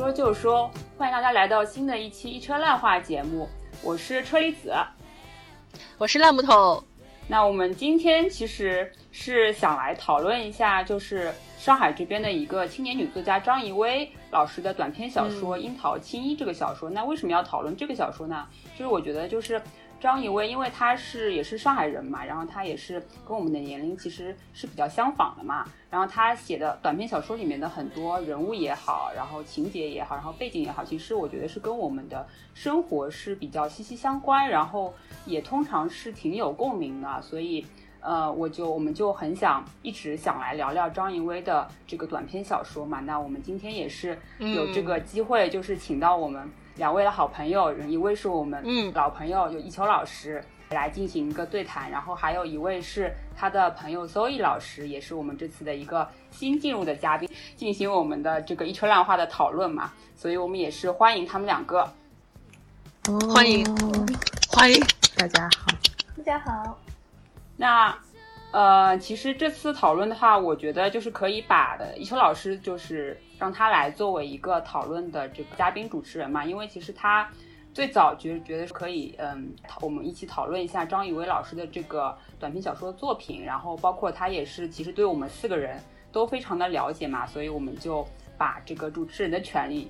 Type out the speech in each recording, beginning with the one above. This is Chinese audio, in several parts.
想说就说，欢迎大家来到新的一期一车烂话节目，我是车厘子，我是烂木头。那我们今天其实是想来讨论一下，就是上海这边的一个青年女作家张怡薇老师的短篇小说《樱桃青衣》这个小说。那为什么要讨论这个小说呢？就是我觉得就是。张怡薇，因为他是也是上海人嘛，然后他也是跟我们的年龄其实是比较相仿的嘛。然后他写的短篇小说里面的很多人物也好，然后情节也好，然后背景也好，其实我觉得是跟我们的生活是比较息息相关，然后也通常是挺有共鸣的。所以，呃，我就我们就很想一直想来聊聊张怡薇的这个短篇小说嘛。那我们今天也是有这个机会，就是请到我们。两位的好朋友，一位是我们嗯。老朋友，就一秋老师来进行一个对谈，然后还有一位是他的朋友 Zoe 老师，也是我们这次的一个新进入的嘉宾，进行我们的这个一车烂话的讨论嘛，所以我们也是欢迎他们两个，欢迎欢迎。大家好，大家好，那。呃，其实这次讨论的话，我觉得就是可以把的一秋老师就是让他来作为一个讨论的这个嘉宾主持人嘛，因为其实他最早觉觉得可以，嗯，我们一起讨论一下张雨薇老师的这个短篇小说作品，然后包括他也是其实对我们四个人都非常的了解嘛，所以我们就把这个主持人的权利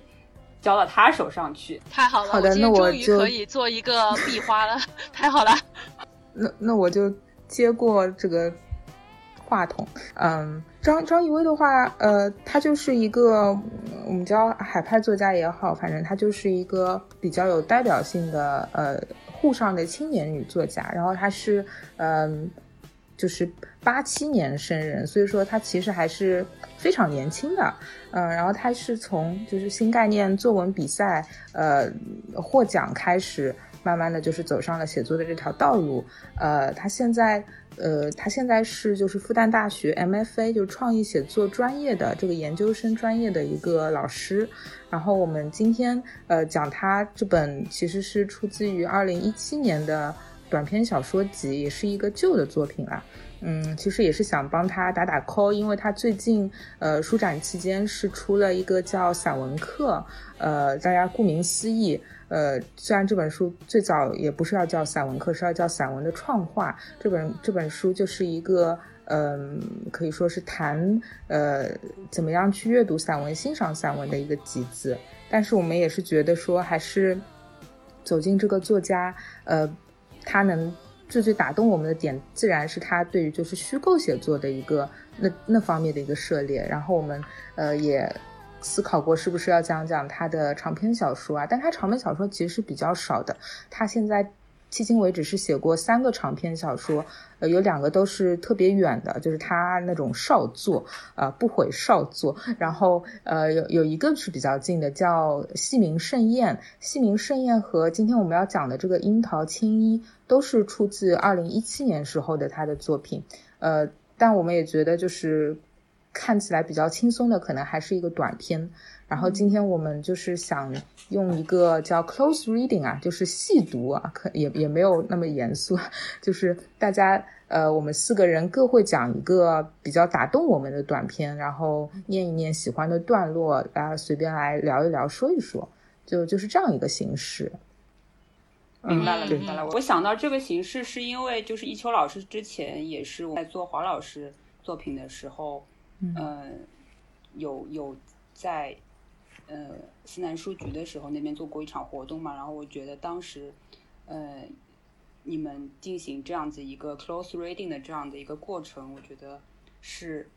交到他手上去。太好了，好的，那我就可以做一个 壁花了，太好了。那那我就。接过这个话筒，嗯，张张艺威的话，呃，他就是一个我们叫海派作家也好，反正他就是一个比较有代表性的呃沪上的青年女作家。然后她是嗯，就是八七年生人，所以说她其实还是非常年轻的。嗯，然后她是从就是新概念作文比赛呃获奖开始。慢慢的就是走上了写作的这条道路，呃，他现在，呃，他现在是就是复旦大学 MFA 就是创意写作专业的这个研究生专业的一个老师。然后我们今天呃讲他这本其实是出自于二零一七年的短篇小说集，也是一个旧的作品啦。嗯，其实也是想帮他打打 call，因为他最近呃书展期间是出了一个叫散文课，呃，大家顾名思义。呃，虽然这本书最早也不是要叫散文课，是要叫散文的创化。这本这本书就是一个，嗯，可以说是谈呃怎么样去阅读散文、欣赏散文的一个集子。但是我们也是觉得说，还是走进这个作家，呃，他能最最打动我们的点，自然是他对于就是虚构写作的一个那那方面的一个涉猎。然后我们呃也。思考过是不是要讲讲他的长篇小说啊？但他长篇小说其实是比较少的。他现在迄今为止是写过三个长篇小说，呃，有两个都是特别远的，就是他那种少作，呃，不悔少作。然后，呃，有有一个是比较近的，叫《戏名盛宴》。《戏名盛宴》和今天我们要讲的这个《樱桃青衣》都是出自二零一七年时候的他的作品。呃，但我们也觉得就是。看起来比较轻松的，可能还是一个短篇。然后今天我们就是想用一个叫 close reading 啊，就是细读啊，可也也没有那么严肃，就是大家呃，我们四个人各会讲一个比较打动我们的短篇，然后念一念喜欢的段落，大家随便来聊一聊，说一说，就就是这样一个形式。明白了，明白了。我想到这个形式是因为就是一秋老师之前也是在做黄老师作品的时候。嗯，有有在呃西南书局的时候那边做过一场活动嘛，然后我觉得当时呃你们进行这样子一个 close reading 的这样的一个过程，我觉得是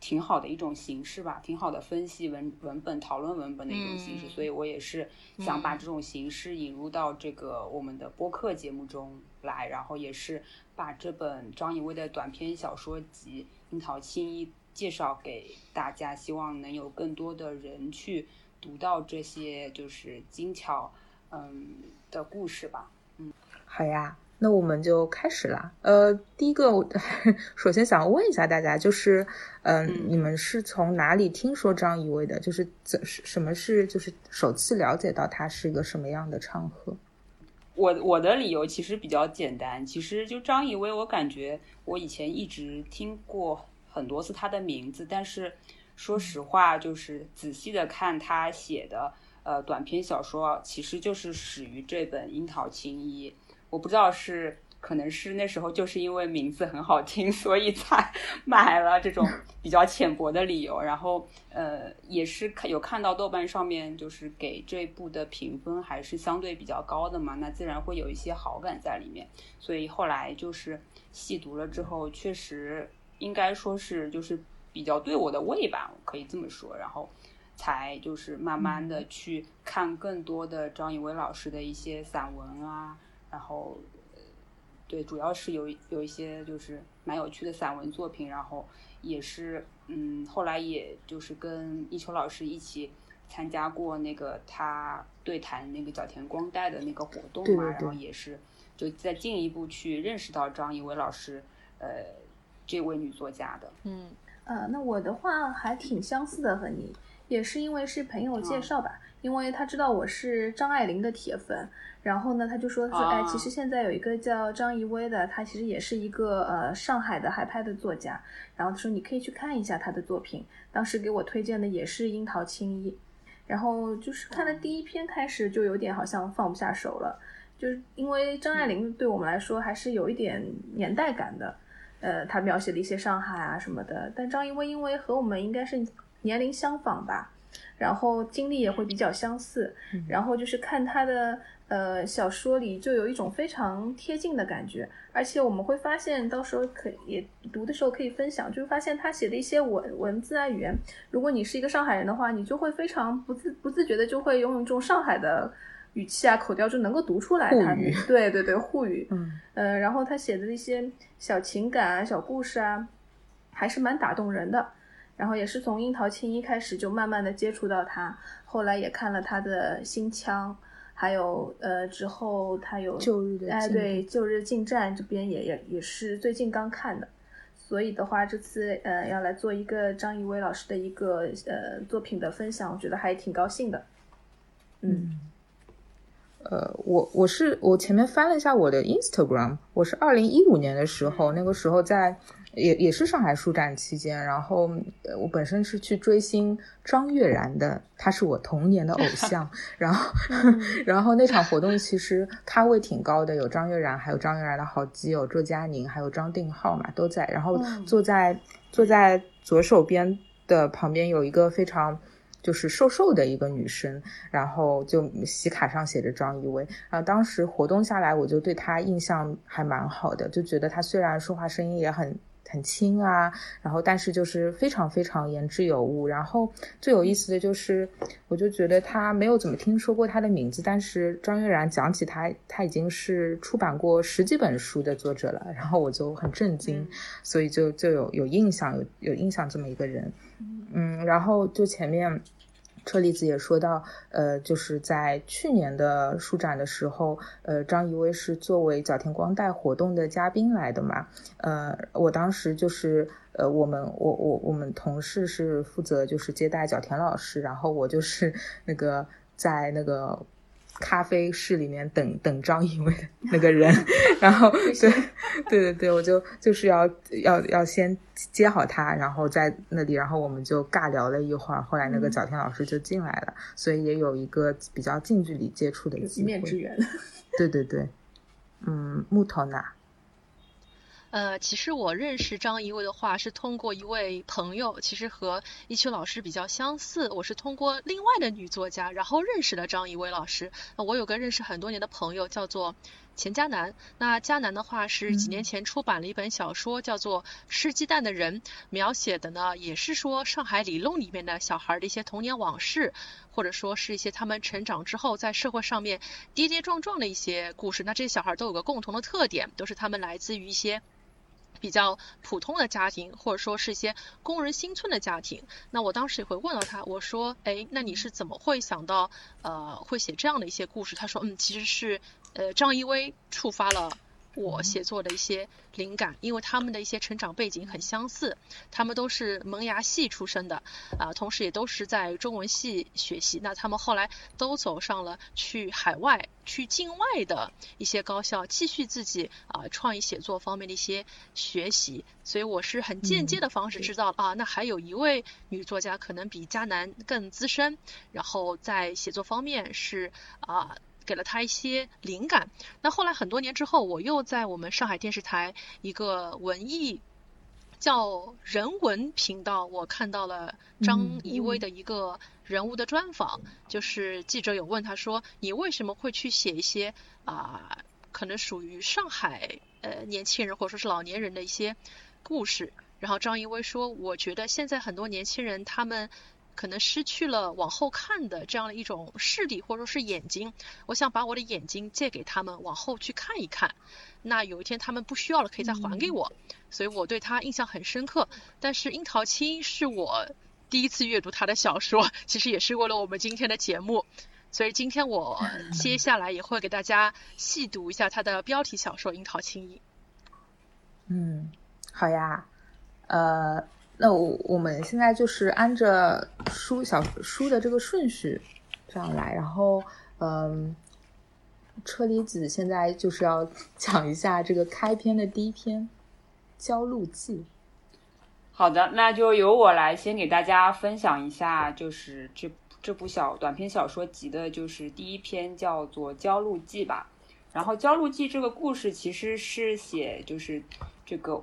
挺好的一种形式吧，挺好的分析文文本、讨论文本的一种形式，所以我也是想把这种形式引入到这个我们的播客节目中来，然后也是把这本张怡薇的短篇小说集《樱桃青衣》。介绍给大家，希望能有更多的人去读到这些就是精巧嗯的故事吧。嗯，好呀，那我们就开始啦。呃，第一个，首先想问一下大家，就是嗯，你们是从哪里听说张怡薇的？就是怎是什么是就是首次了解到他是一个什么样的场合？我我的理由其实比较简单，其实就张怡薇，我感觉我以前一直听过。很多次他的名字，但是说实话，就是仔细的看他写的呃短篇小说，其实就是始于这本《樱桃青衣》。我不知道是。可能是那时候就是因为名字很好听，所以才 买了这种 比较浅薄的理由。然后，呃，也是看有看到豆瓣上面就是给这部的评分还是相对比较高的嘛，那自然会有一些好感在里面。所以后来就是细读了之后，确实应该说是就是比较对我的胃吧，可以这么说。然后才就是慢慢的去看更多的张以伟老师的一些散文啊，然后。对，主要是有有一些就是蛮有趣的散文作品，然后也是嗯，后来也就是跟一秋老师一起参加过那个他对谈那个角田光代的那个活动嘛，然后也是就再进一步去认识到张一伟老师呃这位女作家的。嗯，呃，那我的话还挺相似的，和你也是因为是朋友介绍吧，因为他知道我是张爱玲的铁粉。然后呢，他就说说，哎，其实现在有一个叫张怡薇的，她其实也是一个呃上海的海派的作家。然后他说你可以去看一下他的作品。当时给我推荐的也是《樱桃青衣》，然后就是看了第一篇开始就有点好像放不下手了，就是因为张爱玲对我们来说还是有一点年代感的，呃，他描写的一些上海啊什么的。但张怡薇因为和我们应该是年龄相仿吧，然后经历也会比较相似，然后就是看他的。呃，小说里就有一种非常贴近的感觉，而且我们会发现，到时候可也读的时候可以分享，就是发现他写的一些文文字啊语言，如果你是一个上海人的话，你就会非常不自不自觉的就会用一种上海的语气啊口调就能够读出来。他对对对，沪语。嗯。呃，然后他写的那些小情感啊、小故事啊，还是蛮打动人的。然后也是从《樱桃青衣》开始就慢慢的接触到他，后来也看了他的新腔。还有呃，之后他有旧日的哎，对，旧日进站这边也也也是最近刚看的，所以的话，这次呃要来做一个张艺威老师的一个呃作品的分享，我觉得还挺高兴的。嗯，呃，我我是我前面翻了一下我的 Instagram，我是二零一五年的时候，那个时候在。也也是上海书展期间，然后我本身是去追星张悦然的，他是我童年的偶像。然后，然后那场活动其实咖位挺高的，有张悦然，还有张悦然的好基友周佳宁，还有张定浩嘛都在。然后坐在坐在左手边的旁边有一个非常就是瘦瘦的一个女生，然后就喜卡上写着张一薇。然后当时活动下来，我就对她印象还蛮好的，就觉得她虽然说话声音也很。很轻啊，然后但是就是非常非常言之有物。然后最有意思的就是，我就觉得他没有怎么听说过他的名字，但是张悦然讲起他，他已经是出版过十几本书的作者了。然后我就很震惊，所以就就有有印象，有有印象这么一个人。嗯，然后就前面。车厘子也说到，呃，就是在去年的书展的时候，呃，张怡薇是作为角田光代活动的嘉宾来的嘛，呃，我当时就是，呃，我们我我我们同事是负责就是接待角田老师，然后我就是那个在那个。咖啡室里面等 等张一伟的那个人，然后对对对对，我就就是要要要先接好他，然后在那里，然后我们就尬聊了一会儿。后来那个小天老师就进来了，所以也有一个比较近距离接触的机会。一面之缘。对对对，嗯，木头呢？呃，其实我认识张怡薇的话是通过一位朋友，其实和一秋老师比较相似。我是通过另外的女作家，然后认识了张怡薇老师。那我有个认识很多年的朋友叫做钱嘉楠。那嘉楠的话是几年前出版了一本小说，叫做《吃鸡蛋的人》，描写的呢也是说上海里弄里面的小孩的一些童年往事，或者说是一些他们成长之后在社会上面跌跌撞撞的一些故事。那这些小孩都有个共同的特点，都是他们来自于一些。比较普通的家庭，或者说是一些工人新村的家庭，那我当时也会问到他，我说，哎，那你是怎么会想到，呃，会写这样的一些故事？他说，嗯，其实是，呃，张艺威触发了我写作的一些灵感，因为他们的一些成长背景很相似，他们都是萌芽系出身的，啊，同时也都是在中文系学习，那他们后来都走上了去海外、去境外的一些高校，继续自己啊创意写作方面的一些学习，所以我是很间接的方式知道啊，那还有一位女作家可能比佳楠更资深，然后在写作方面是啊。给了他一些灵感。那后来很多年之后，我又在我们上海电视台一个文艺叫人文频道，我看到了张怡薇的一个人物的专访。就是记者有问他说：“你为什么会去写一些啊，可能属于上海呃年轻人或者说是老年人的一些故事？”然后张怡薇说：“我觉得现在很多年轻人他们。”可能失去了往后看的这样的一种视力或者说是眼睛，我想把我的眼睛借给他们，往后去看一看。那有一天他们不需要了，可以再还给我。所以我对他印象很深刻。但是樱桃青是我第一次阅读他的小说，其实也是为了我们今天的节目。所以今天我接下来也会给大家细读一下他的标题小说《樱桃青衣》。嗯，好呀，呃。那我我们现在就是按着书小书的这个顺序这样来，然后嗯，车厘子现在就是要 讲一下这个开篇的第一篇《焦路记》。好的，那就由我来先给大家分享一下，就是这这部小短篇小说集的，就是第一篇叫做《焦路记》吧。然后《焦路记》这个故事其实是写就是这个。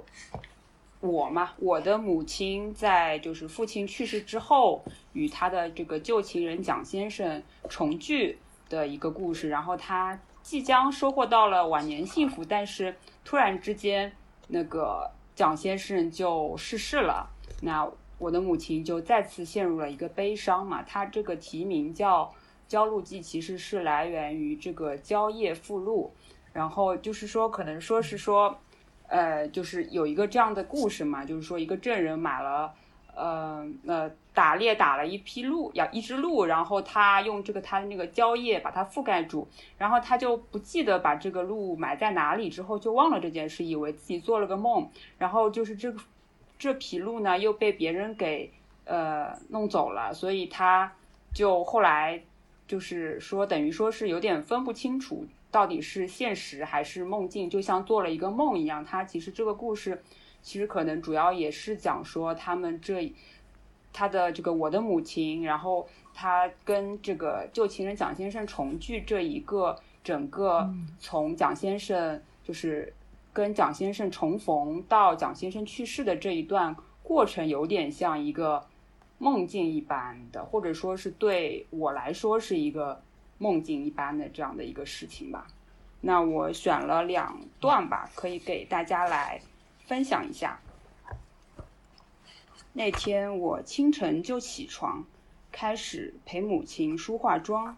我嘛，我的母亲在就是父亲去世之后，与他的这个旧情人蒋先生重聚的一个故事。然后他即将收获到了晚年幸福，但是突然之间，那个蒋先生就逝世了。那我的母亲就再次陷入了一个悲伤嘛。他这个题名叫《焦露记》，其实是来源于这个《焦业附录》，然后就是说，可能说是说。呃，就是有一个这样的故事嘛，就是说一个证人买了，呃，呃，打猎打了一批鹿，养一只鹿，然后他用这个他的那个蕉叶把它覆盖住，然后他就不记得把这个鹿埋在哪里，之后就忘了这件事，以为自己做了个梦，然后就是这个这匹鹿呢又被别人给呃弄走了，所以他就后来就是说等于说是有点分不清楚。到底是现实还是梦境？就像做了一个梦一样。他其实这个故事，其实可能主要也是讲说他们这他的这个我的母亲，然后他跟这个旧情人蒋先生重聚这一个整个从蒋先生就是跟蒋先生重逢到蒋先生去世的这一段过程，有点像一个梦境一般的，或者说是对我来说是一个。梦境一般的这样的一个事情吧，那我选了两段吧，可以给大家来分享一下。那天我清晨就起床，开始陪母亲梳化妆。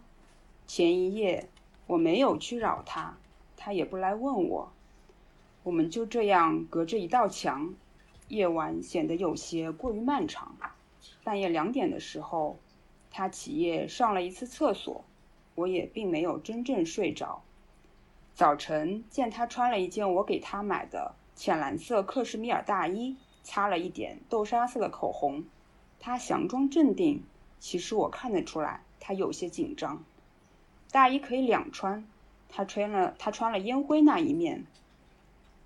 前一夜我没有去扰她，她也不来问我。我们就这样隔着一道墙，夜晚显得有些过于漫长。半夜两点的时候，她起夜上了一次厕所。我也并没有真正睡着。早晨见他穿了一件我给他买的浅蓝色克什米尔大衣，擦了一点豆沙色的口红，他佯装镇定，其实我看得出来他有些紧张。大衣可以两穿，他穿了他穿了烟灰那一面，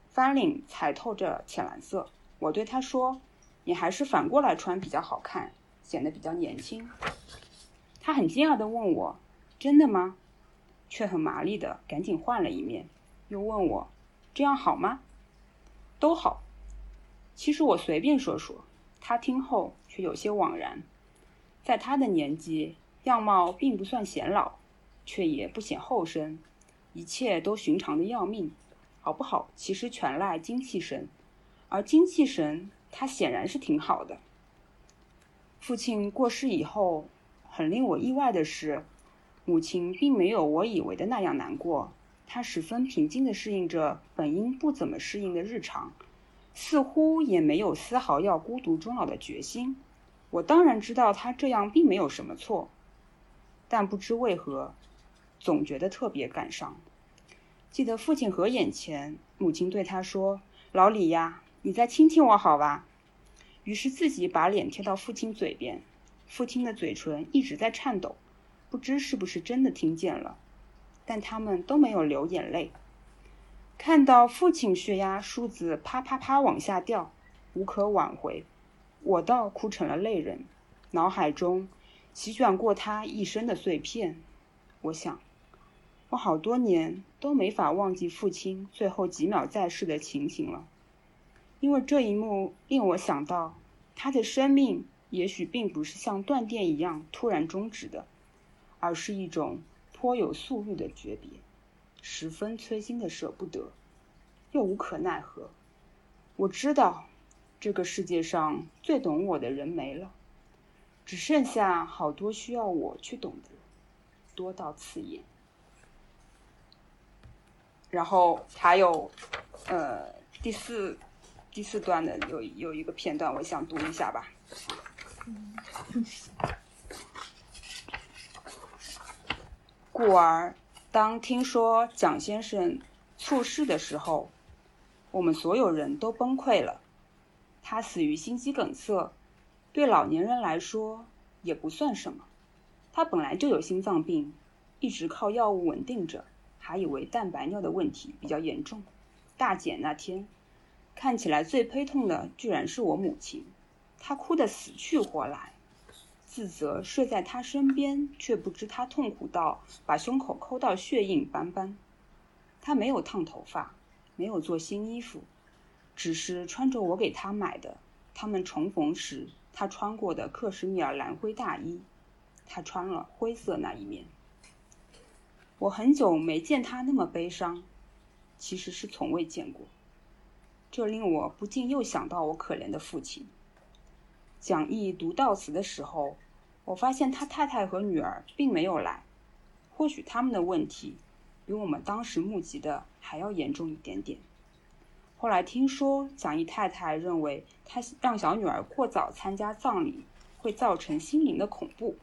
翻领踩透着浅蓝色。我对他说：“你还是反过来穿比较好看，显得比较年轻。”他很惊讶地问我。真的吗？却很麻利的赶紧换了一面，又问我：“这样好吗？”都好。其实我随便说说，他听后却有些惘然。在他的年纪，样貌并不算显老，却也不显后生，一切都寻常的要命。好不好？其实全赖精气神，而精气神他显然是挺好的。父亲过世以后，很令我意外的是。母亲并没有我以为的那样难过，她十分平静地适应着本应不怎么适应的日常，似乎也没有丝毫要孤独终老的决心。我当然知道她这样并没有什么错，但不知为何，总觉得特别感伤。记得父亲合眼前，母亲对他说：“老李呀，你再亲亲我好吧。”于是自己把脸贴到父亲嘴边，父亲的嘴唇一直在颤抖，不知是不是真的听见了，但他们都没有流眼泪。看到父亲血压数字啪啪啪往下掉，无可挽回，我倒哭成了泪人。脑海中席卷过他一生的碎片，我想，我好多年都没法忘记父亲最后几秒在世的情形了，因为这一幕令我想到，他的生命也许并不是像断电一样突然终止的，而是一种颇有速率的诀别。十分催心的舍不得，又无可奈何。我知道，这个世界上最懂我的人没了，只剩下好多需要我去懂的人，多到刺眼。然后还有，呃，第四第四段的有有一个片段，我想读一下吧。故而。当听说蒋先生猝逝的时候，我们所有人都崩溃了。他死于心肌梗塞，对老年人来说也不算什么。他本来就有心脏病，一直靠药物稳定着，还以为蛋白尿的问题比较严重。大检那天，看起来最悲痛的居然是我母亲，她哭得死去活来。自责睡在他身边，却不知他痛苦到把胸口抠到血印斑斑。他没有烫头发，没有做新衣服，只是穿着我给他买的他们重逢时他穿过的克什米尔蓝灰大衣。他穿了灰色那一面。我很久没见他那么悲伤，其实是从未见过。这令我不禁又想到我可怜的父亲。蒋毅读悼词的时候。我发现他太太和女儿并没有来，或许他们的问题比我们当时目击的还要严重一点点。后来听说蒋毅太太认为他让小女儿过早参加葬礼会造成心灵的恐怖，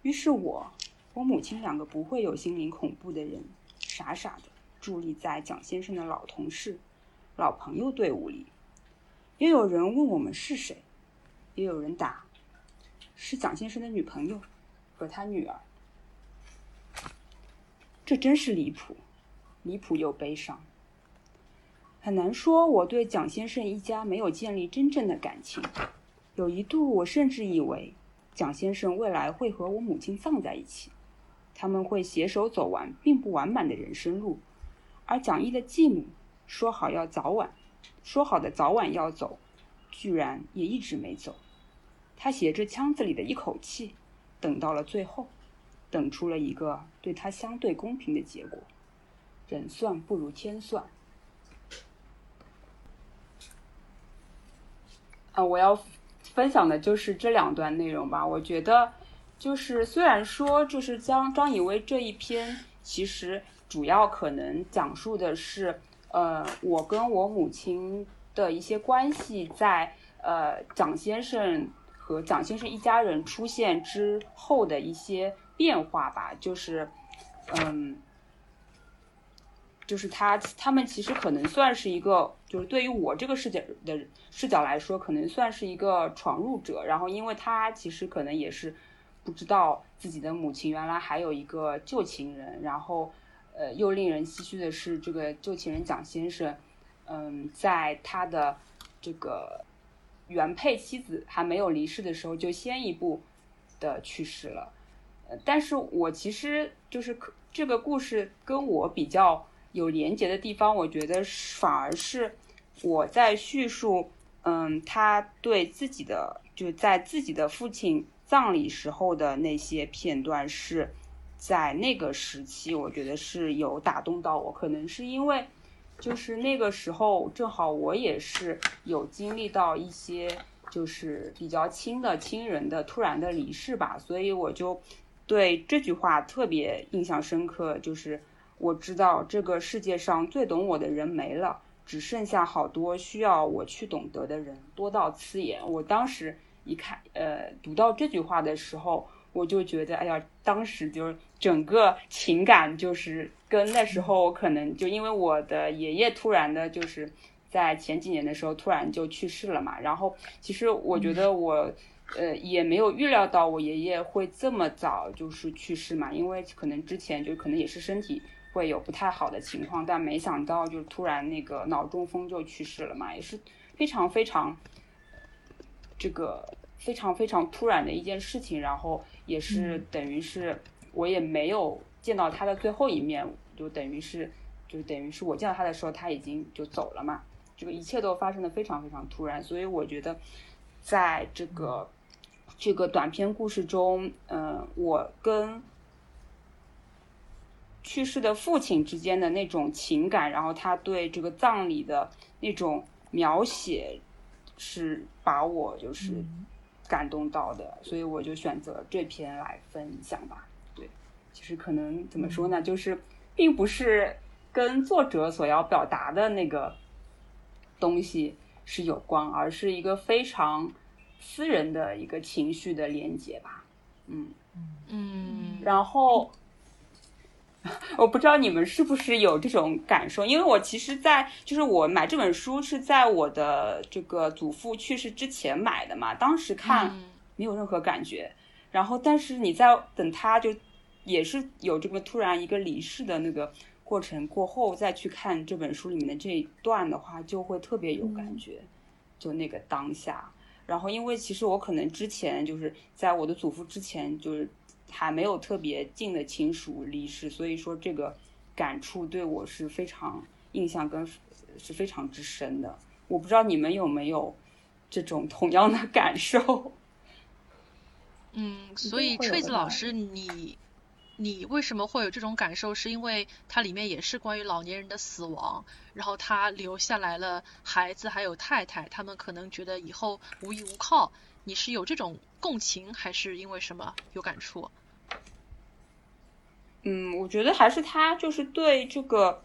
于是我、我母亲两个不会有心灵恐怖的人，傻傻的伫立在蒋先生的老同事、老朋友队伍里。也有人问我们是谁，也有人答。是蒋先生的女朋友和他女儿，这真是离谱，离谱又悲伤。很难说我对蒋先生一家没有建立真正的感情。有一度，我甚至以为蒋先生未来会和我母亲葬在一起，他们会携手走完并不完满的人生路。而蒋毅的继母说好要早晚，说好的早晚要走，居然也一直没走。他携着腔子里的一口气，等到了最后，等出了一个对他相对公平的结果。人算不如天算。啊，我要分享的就是这两段内容吧。我觉得，就是虽然说，就是张张以薇这一篇，其实主要可能讲述的是，呃，我跟我母亲的一些关系，在呃蒋先生。和蒋先生一家人出现之后的一些变化吧，就是，嗯，就是他他们其实可能算是一个，就是对于我这个视角的视角来说，可能算是一个闯入者。然后，因为他其实可能也是不知道自己的母亲原来还有一个旧情人。然后，呃，又令人唏嘘的是，这个旧情人蒋先生，嗯，在他的这个。原配妻子还没有离世的时候，就先一步的去世了。呃，但是我其实就是可这个故事跟我比较有连结的地方，我觉得反而是我在叙述，嗯，他对自己的就在自己的父亲葬礼时候的那些片段，是在那个时期，我觉得是有打动到我，可能是因为。就是那个时候，正好我也是有经历到一些就是比较亲的亲人的突然的离世吧，所以我就对这句话特别印象深刻。就是我知道这个世界上最懂我的人没了，只剩下好多需要我去懂得的人，多到刺眼。我当时一看，呃，读到这句话的时候，我就觉得，哎呀，当时就是整个情感就是跟那时候可能就因为我的爷爷突然的就是在前几年的时候突然就去世了嘛，然后其实我觉得我呃也没有预料到我爷爷会这么早就是去世嘛，因为可能之前就可能也是身体会有不太好的情况，但没想到就突然那个脑中风就去世了嘛，也是非常非常这个非常非常突然的一件事情，然后也是等于是我也没有。见到他的最后一面，就等于是，就等于是我见到他的时候，他已经就走了嘛。这个一切都发生的非常非常突然，所以我觉得，在这个这个短篇故事中，嗯，我跟去世的父亲之间的那种情感，然后他对这个葬礼的那种描写，是把我就是感动到的，所以我就选择这篇来分享吧。其实可能怎么说呢，就是并不是跟作者所要表达的那个东西是有关，而是一个非常私人的一个情绪的连接吧。嗯嗯，然后 我不知道你们是不是有这种感受，因为我其实，在就是我买这本书是在我的这个祖父去世之前买的嘛，当时看没有任何感觉，然后但是你在等他就。也是有这个突然一个离世的那个过程过后，再去看这本书里面的这一段的话，就会特别有感觉，就那个当下。然后，因为其实我可能之前就是在我的祖父之前，就是还没有特别近的亲属离世，所以说这个感触对我是非常印象跟是非常之深的。我不知道你们有没有这种同样的感受？嗯，所以锤子老师你。你为什么会有这种感受？是因为它里面也是关于老年人的死亡，然后他留下来了孩子还有太太，他们可能觉得以后无依无靠。你是有这种共情，还是因为什么有感触？嗯，我觉得还是他就是对这个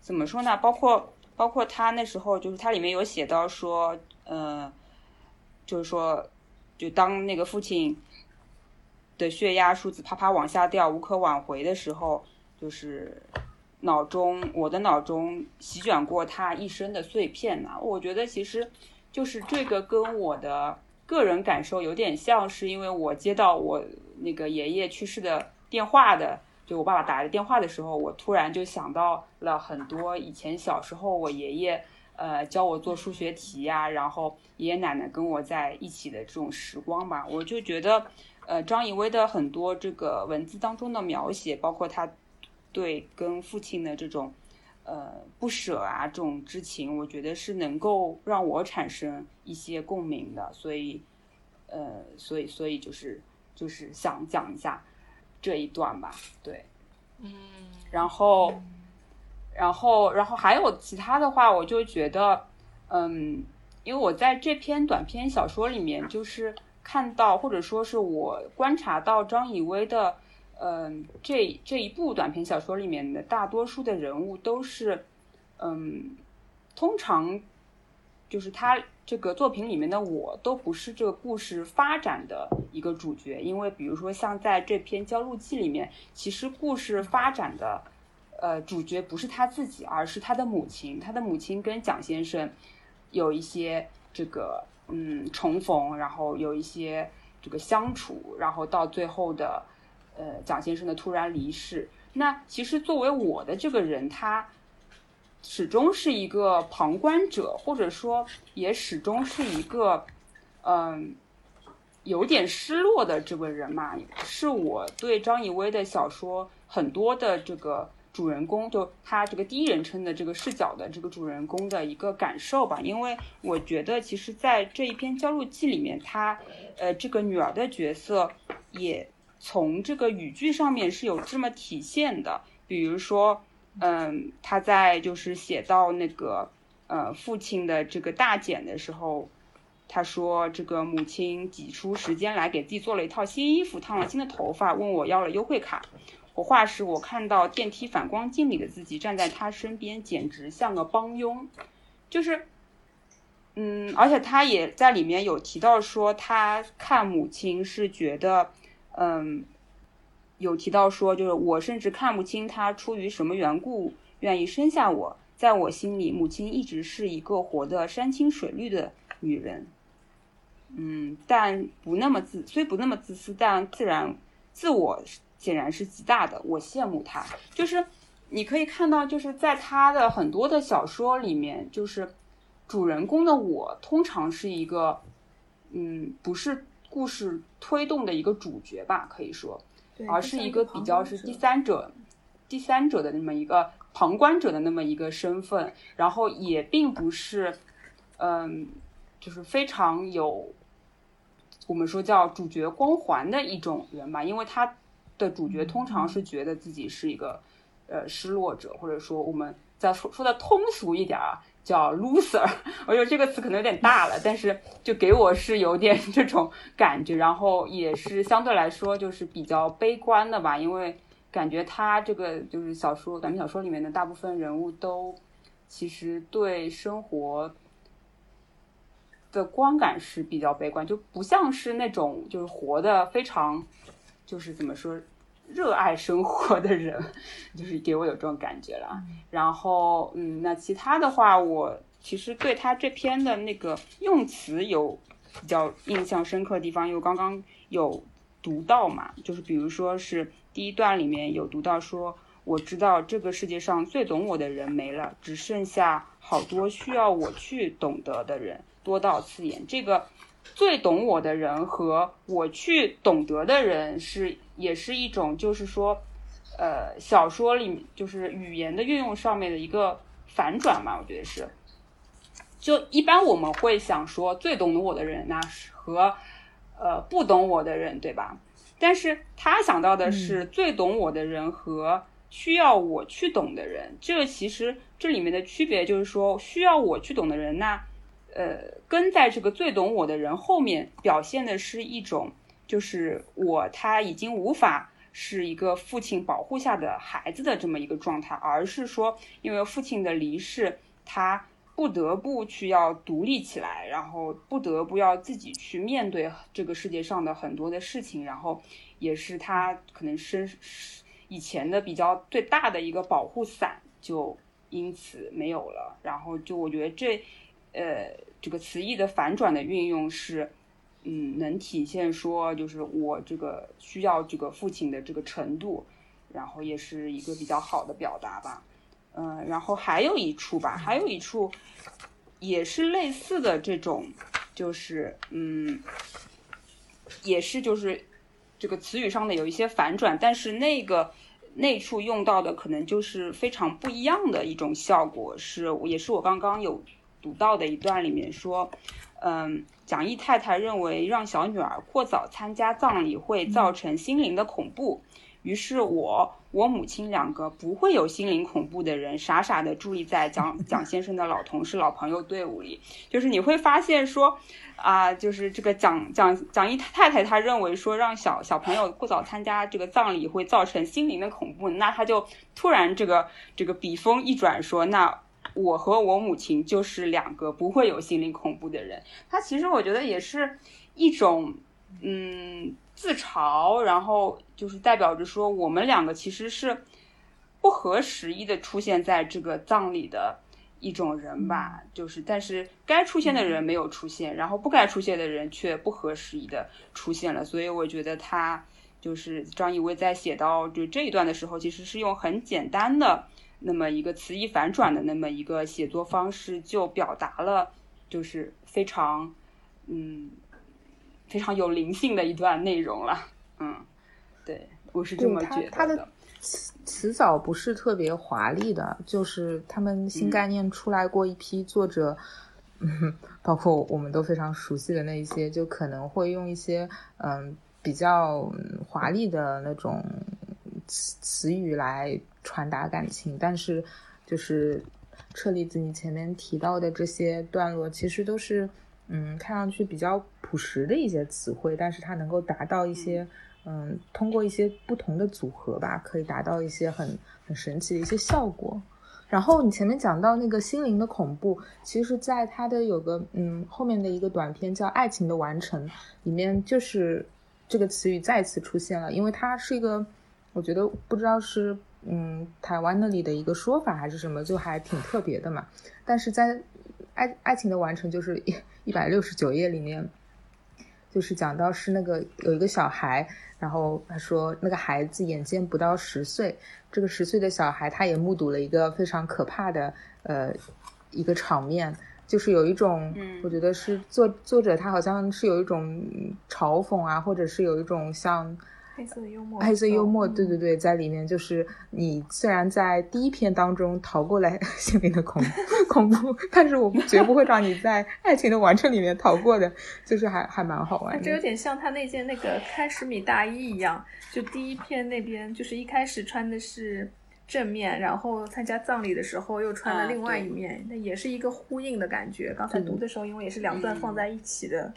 怎么说呢？包括包括他那时候就是他里面有写到说，呃，就是说，就当那个父亲。的血压数字啪啪往下掉，无可挽回的时候，就是脑中我的脑中席卷过他一生的碎片呐。我觉得其实就是这个跟我的个人感受有点像，是因为我接到我那个爷爷去世的电话的，就我爸爸打来的电话的时候，我突然就想到了很多以前小时候我爷爷呃教我做数学题呀，然后爷爷奶奶跟我在一起的这种时光吧，我就觉得。呃，张以薇的很多这个文字当中的描写，包括他对跟父亲的这种呃不舍啊，这种之情，我觉得是能够让我产生一些共鸣的。所以，呃，所以，所以就是就是想讲一下这一段吧。对，嗯，然后，然后，然后还有其他的话，我就觉得，嗯，因为我在这篇短篇小说里面，就是。看到或者说是我观察到张以薇的，嗯，这这一部短篇小说里面的大多数的人物都是，嗯，通常就是他这个作品里面的我都不是这个故事发展的一个主角，因为比如说像在这篇《焦路记》里面，其实故事发展的，呃，主角不是他自己，而是他的母亲，他的母亲跟蒋先生有一些这个。嗯，重逢，然后有一些这个相处，然后到最后的，呃，蒋先生的突然离世。那其实作为我的这个人，他始终是一个旁观者，或者说也始终是一个，嗯，有点失落的这个人嘛。是我对张以薇的小说很多的这个。主人公就他这个第一人称的这个视角的这个主人公的一个感受吧，因为我觉得其实，在这一篇《焦录记》里面，他呃这个女儿的角色也从这个语句上面是有这么体现的。比如说，嗯，他在就是写到那个呃父亲的这个大检的时候，他说这个母亲挤出时间来给自己做了一套新衣服，烫了新的头发，问我要了优惠卡。我画时，我看到电梯反光镜里的自己站在他身边，简直像个帮佣。就是，嗯，而且他也在里面有提到说，他看母亲是觉得，嗯，有提到说，就是我甚至看不清他出于什么缘故愿意生下我，在我心里，母亲一直是一个活得山清水绿的女人。嗯，但不那么自，虽不那么自私，但自然自我显然是极大的。我羡慕他，就是你可以看到，就是在他的很多的小说里面，就是主人公的我通常是一个，嗯，不是故事推动的一个主角吧，可以说，而是一个比较是第三者，第三者的那么一个旁观者的那么一个身份，然后也并不是，嗯，就是非常有。我们说叫主角光环的一种人吧，因为他的主角通常是觉得自己是一个呃失落者，或者说我们再说说的通俗一点啊，叫 loser。我觉得这个词可能有点大了，但是就给我是有点 这种感觉，然后也是相对来说就是比较悲观的吧，因为感觉他这个就是小说短篇小说里面的大部分人物都其实对生活。的观感是比较悲观，就不像是那种就是活的非常，就是怎么说，热爱生活的人，就是给我有这种感觉了。然后，嗯，那其他的话，我其实对他这篇的那个用词有比较印象深刻的地方，因为刚刚有读到嘛，就是比如说是第一段里面有读到说，我知道这个世界上最懂我的人没了，只剩下好多需要我去懂得的人。多到刺眼，这个最懂我的人和我去懂得的人是也是一种，就是说，呃，小说里就是语言的运用上面的一个反转嘛，我觉得是。就一般我们会想说，最懂得我的人那是和呃不懂我的人，对吧？但是他想到的是最懂我的人和需要我去懂的人，这个其实这里面的区别就是说，需要我去懂的人那。呃，跟在这个最懂我的人后面，表现的是一种，就是我他已经无法是一个父亲保护下的孩子的这么一个状态，而是说，因为父亲的离世，他不得不去要独立起来，然后不得不要自己去面对这个世界上的很多的事情，然后也是他可能生以前的比较最大的一个保护伞就因此没有了，然后就我觉得这。呃，这个词义的反转的运用是，嗯，能体现说，就是我这个需要这个父亲的这个程度，然后也是一个比较好的表达吧。嗯，然后还有一处吧，还有一处也是类似的这种，就是嗯，也是就是这个词语上的有一些反转，但是那个那处用到的可能就是非常不一样的一种效果，是也是我刚刚有。读到的一段里面说，嗯，蒋毅太太认为让小女儿过早参加葬礼会造成心灵的恐怖，于是我我母亲两个不会有心灵恐怖的人，傻傻的伫立在蒋 蒋先生的老同事、老朋友队伍里。就是你会发现说，啊，就是这个蒋蒋蒋毅太太她认为说让小小朋友过早参加这个葬礼会造成心灵的恐怖，那他就突然这个这个笔锋一转说那。我和我母亲就是两个不会有心灵恐怖的人。他其实我觉得也是一种，嗯，自嘲，然后就是代表着说我们两个其实是不合时宜的出现在这个葬礼的一种人吧。就是，但是该出现的人没有出现，然后不该出现的人却不合时宜的出现了。所以我觉得他就是张艺威在写到就这一段的时候，其实是用很简单的。那么一个词义反转的那么一个写作方式，就表达了就是非常嗯非常有灵性的一段内容了。嗯，对我是这么觉得。他的词词藻不是特别华丽的，就是他们新概念出来过一批作者，嗯，包括我们都非常熟悉的那一些，就可能会用一些嗯比较华丽的那种词词语来。传达感情，但是就是车厘子你前面提到的这些段落，其实都是嗯，看上去比较朴实的一些词汇，但是它能够达到一些嗯，通过一些不同的组合吧，可以达到一些很很神奇的一些效果。然后你前面讲到那个心灵的恐怖，其实在它的有个嗯后面的一个短片叫《爱情的完成》里面，就是这个词语再次出现了，因为它是一个。我觉得不知道是嗯台湾那里的一个说法还是什么，就还挺特别的嘛。但是在爱爱情的完成就是一一百六十九页里面，就是讲到是那个有一个小孩，然后他说那个孩子眼见不到十岁，这个十岁的小孩他也目睹了一个非常可怕的呃一个场面。就是有一种，我觉得是作作者他好像是有一种嘲讽啊，或者是有一种像黑色幽默，黑色幽默，对对对，在里面就是你虽然在第一篇当中逃过了 心灵的恐恐怖，但是我们 绝不会让你在爱情的完成里面逃过的，就是还还蛮好玩。这有点像他那件那个开十米大衣一样，就第一篇那边就是一开始穿的是。正面，然后参加葬礼的时候又穿了另外一面，那也是一个呼应的感觉。刚才读的时候，因为也是两段放在一起的。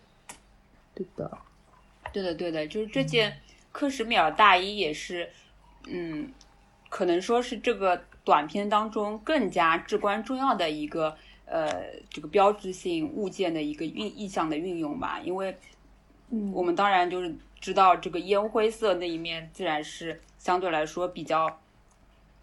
对的，对的，对的，就是这件克什米尔大衣也是，嗯，可能说是这个短片当中更加至关重要的一个呃这个标志性物件的一个运意象的运用吧。因为，嗯，我们当然就是知道这个烟灰色那一面自然是相对来说比较。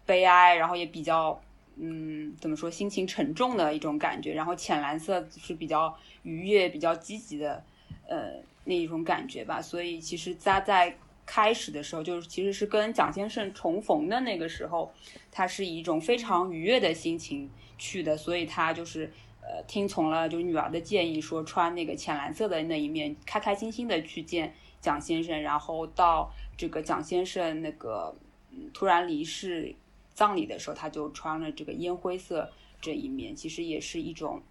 悲哀，然后也比较，嗯，怎么说，心情沉重的一种感觉。然后浅蓝色是比较愉悦、比较积极的，呃，那一种感觉吧。所以其实扎在开始的时候，就是其实是跟蒋先生重逢的那个时候，他是以一种非常愉悦的心情去的。所以他就是呃，听从了就是女儿的建议，说穿那个浅蓝色的那一面，开开心心的去见蒋先生。然后到这个蒋先生那个突然离世。葬礼的时候，他就穿了这个烟灰色这一面，其实也是一种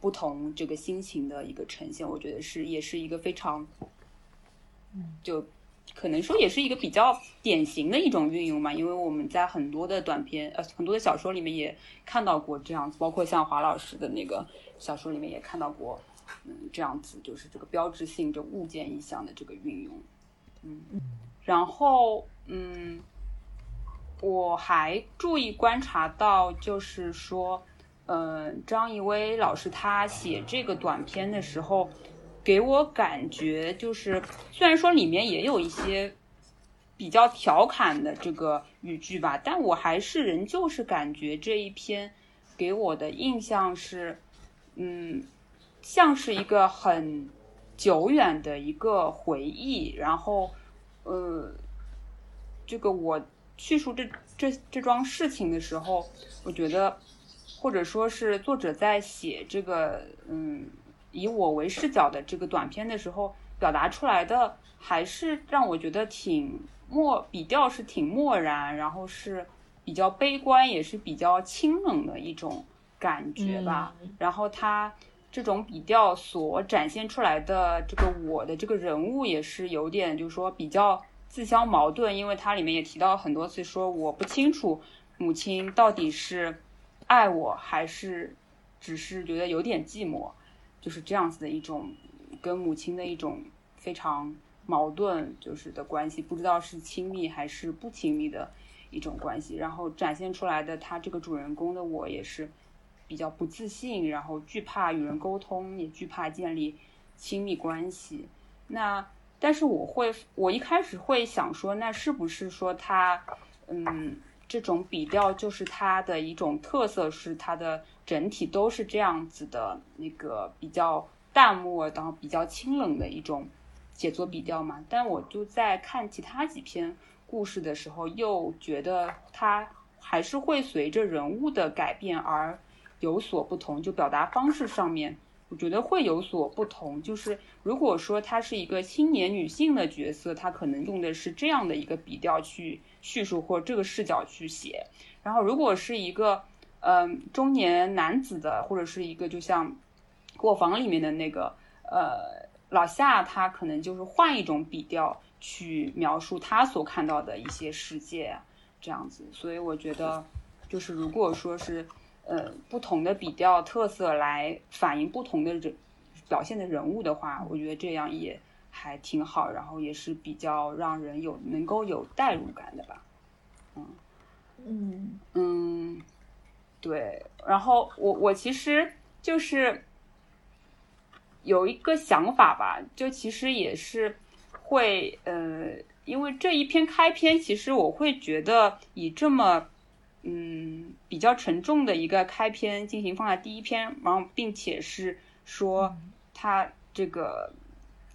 不同这个心情的一个呈现。我觉得是，也是一个非常，就可能说也是一个比较典型的一种运用嘛。因为我们在很多的短片呃很多的小说里面也看到过这样子，包括像华老师的那个小说里面也看到过，嗯，这样子就是这个标志性这物件意象的这个运用，嗯，然后嗯。我还注意观察到，就是说，嗯，张艺威老师他写这个短片的时候，给我感觉就是，虽然说里面也有一些比较调侃的这个语句吧，但我还是仍旧是感觉这一篇给我的印象是，嗯，像是一个很久远的一个回忆，然后，呃，这个我。叙述这这这桩事情的时候，我觉得，或者说是作者在写这个嗯以我为视角的这个短片的时候，表达出来的还是让我觉得挺漠笔调是挺漠然，然后是比较悲观，也是比较清冷的一种感觉吧。然后他这种笔调所展现出来的这个我的这个人物也是有点，就是说比较。自相矛盾，因为它里面也提到很多次，说我不清楚母亲到底是爱我还是只是觉得有点寂寞，就是这样子的一种跟母亲的一种非常矛盾就是的关系，不知道是亲密还是不亲密的一种关系。然后展现出来的他这个主人公的我也是比较不自信，然后惧怕与人沟通，也惧怕建立亲密关系。那。但是我会，我一开始会想说，那是不是说他，嗯，这种笔调就是他的一种特色，是他的整体都是这样子的那个比较淡漠，然后比较清冷的一种写作笔调嘛？但我就在看其他几篇故事的时候，又觉得他还是会随着人物的改变而有所不同，就表达方式上面。我觉得会有所不同，就是如果说她是一个青年女性的角色，她可能用的是这样的一个笔调去叙述或这个视角去写。然后如果是一个嗯中年男子的，或者是一个就像过房里面的那个呃老夏，他可能就是换一种笔调去描述他所看到的一些世界这样子。所以我觉得就是如果说是。呃，不同的笔调特色来反映不同的人表现的人物的话，我觉得这样也还挺好，然后也是比较让人有能够有代入感的吧。嗯嗯嗯，对。然后我我其实就是有一个想法吧，就其实也是会呃因为这一篇开篇，其实我会觉得以这么嗯比较沉重的一个开篇进行放在第一篇，然后并且是说他这个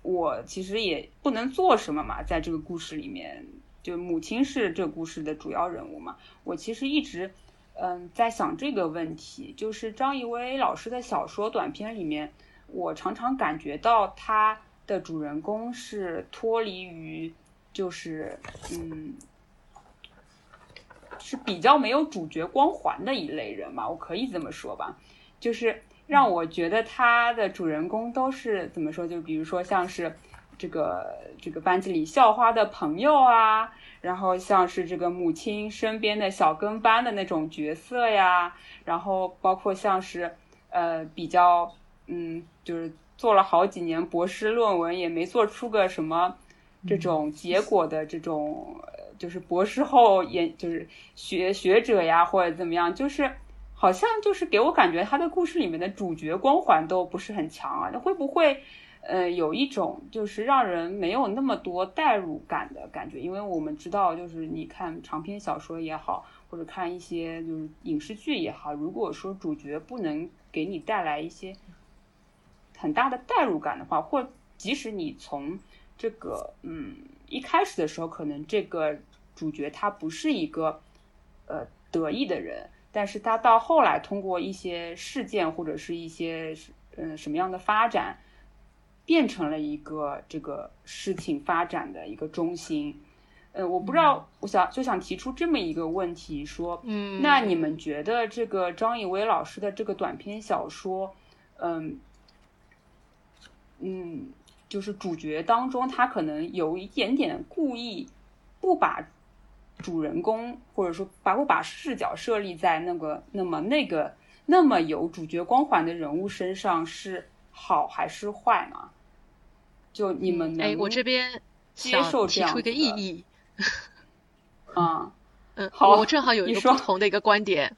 我其实也不能做什么嘛，在这个故事里面，就母亲是这个故事的主要人物嘛，我其实一直嗯在想这个问题，就是张艺威老师的小说短篇里面，我常常感觉到他的主人公是脱离于。就是嗯，是比较没有主角光环的一类人嘛，我可以这么说吧。就是让我觉得他的主人公都是怎么说？就比如说像是这个这个班级里校花的朋友啊，然后像是这个母亲身边的小跟班的那种角色呀，然后包括像是呃比较嗯，就是做了好几年博士论文也没做出个什么。这种结果的这种，就是博士后研，就是学学者呀，或者怎么样，就是好像就是给我感觉他的故事里面的主角光环都不是很强啊。那会不会，呃，有一种就是让人没有那么多代入感的感觉？因为我们知道，就是你看长篇小说也好，或者看一些就是影视剧也好，如果说主角不能给你带来一些很大的代入感的话，或即使你从这个嗯，一开始的时候，可能这个主角他不是一个呃得意的人，但是他到后来通过一些事件或者是一些嗯什么样的发展，变成了一个这个事情发展的一个中心。呃，我不知道，我想就想提出这么一个问题，说，嗯，那你们觉得这个张艺威老师的这个短篇小说，嗯嗯。就是主角当中，他可能有一点点故意不把主人公，或者说把不把视角设立在那个那么那个那么有主角光环的人物身上，是好还是坏呢？就你们哎，我这边接受提出一个异议。啊，嗯，好，我正好有一个不同的一个观点。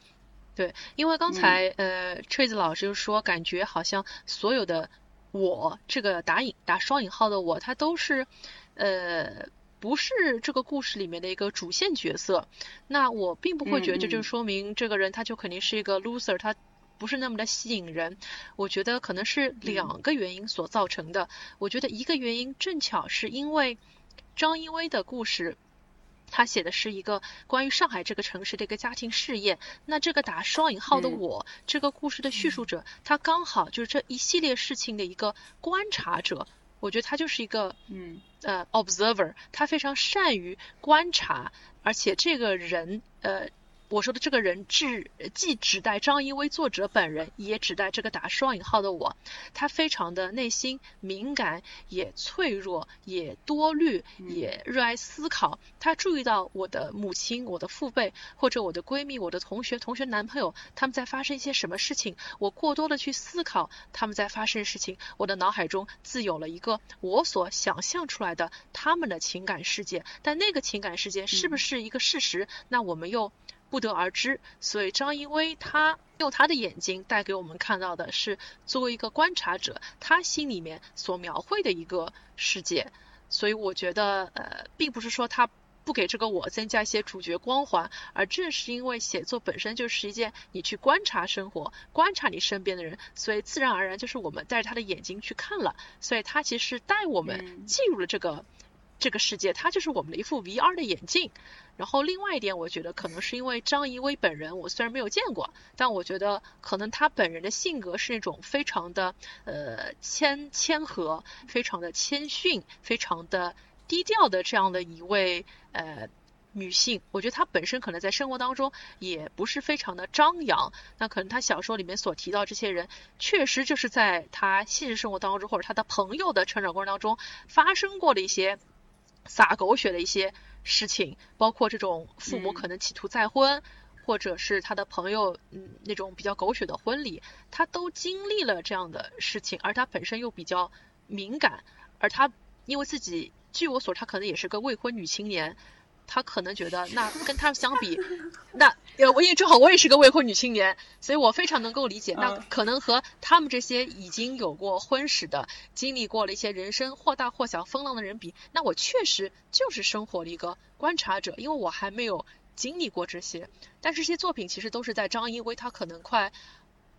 对，因为刚才呃，Trace 老师就说，感觉好像所有的。我这个打引打双引号的我，他都是，呃，不是这个故事里面的一个主线角色。那我并不会觉得这就说明这个人他就肯定是一个 loser，他不是那么的吸引人。我觉得可能是两个原因所造成的。我觉得一个原因正巧是因为张一威的故事。他写的是一个关于上海这个城市的一个家庭事业。那这个打双引号的我，这个故事的叙述者，他刚好就是这一系列事情的一个观察者。我觉得他就是一个，嗯，呃，observer，他非常善于观察，而且这个人，呃。我说的这个人，指既指代张一威作者本人，也指代这个打双引号的我。他非常的内心敏感，也脆弱，也多虑，也热爱思考。他注意到我的母亲、我的父辈，或者我的闺蜜、我的同学、同学男朋友，他们在发生一些什么事情。我过多的去思考他们在发生事情，我的脑海中自有了一个我所想象出来的他们的情感世界。但那个情感世界是不是一个事实？那我们又。不得而知，所以张一威他用他的眼睛带给我们看到的是作为一个观察者，他心里面所描绘的一个世界。所以我觉得，呃，并不是说他不给这个我增加一些主角光环，而正是因为写作本身就是一件你去观察生活、观察你身边的人，所以自然而然就是我们带着他的眼睛去看了，所以他其实带我们进入了这个。这个世界，它就是我们的一副 VR 的眼镜。然后另外一点，我觉得可能是因为张一威本人，我虽然没有见过，但我觉得可能他本人的性格是那种非常的呃谦谦和，非常的谦逊，非常的低调的这样的一位呃女性。我觉得她本身可能在生活当中也不是非常的张扬。那可能她小说里面所提到这些人，确实就是在她现实生活当中或者她的朋友的成长过程当中发生过的一些。撒狗血的一些事情，包括这种父母可能企图再婚，或者是他的朋友嗯那种比较狗血的婚礼，他都经历了这样的事情，而他本身又比较敏感，而他因为自己据我所知，他可能也是个未婚女青年，他可能觉得那跟他相比，那呃，我也正好我也是个未婚女青年，所以我非常能够理解。那可能和他们这些已经有过婚史的、经历过了一些人生或大或小风浪的人比，那我确实就是生活的一个观察者，因为我还没有经历过这些。但这些作品其实都是在张一威他可能快。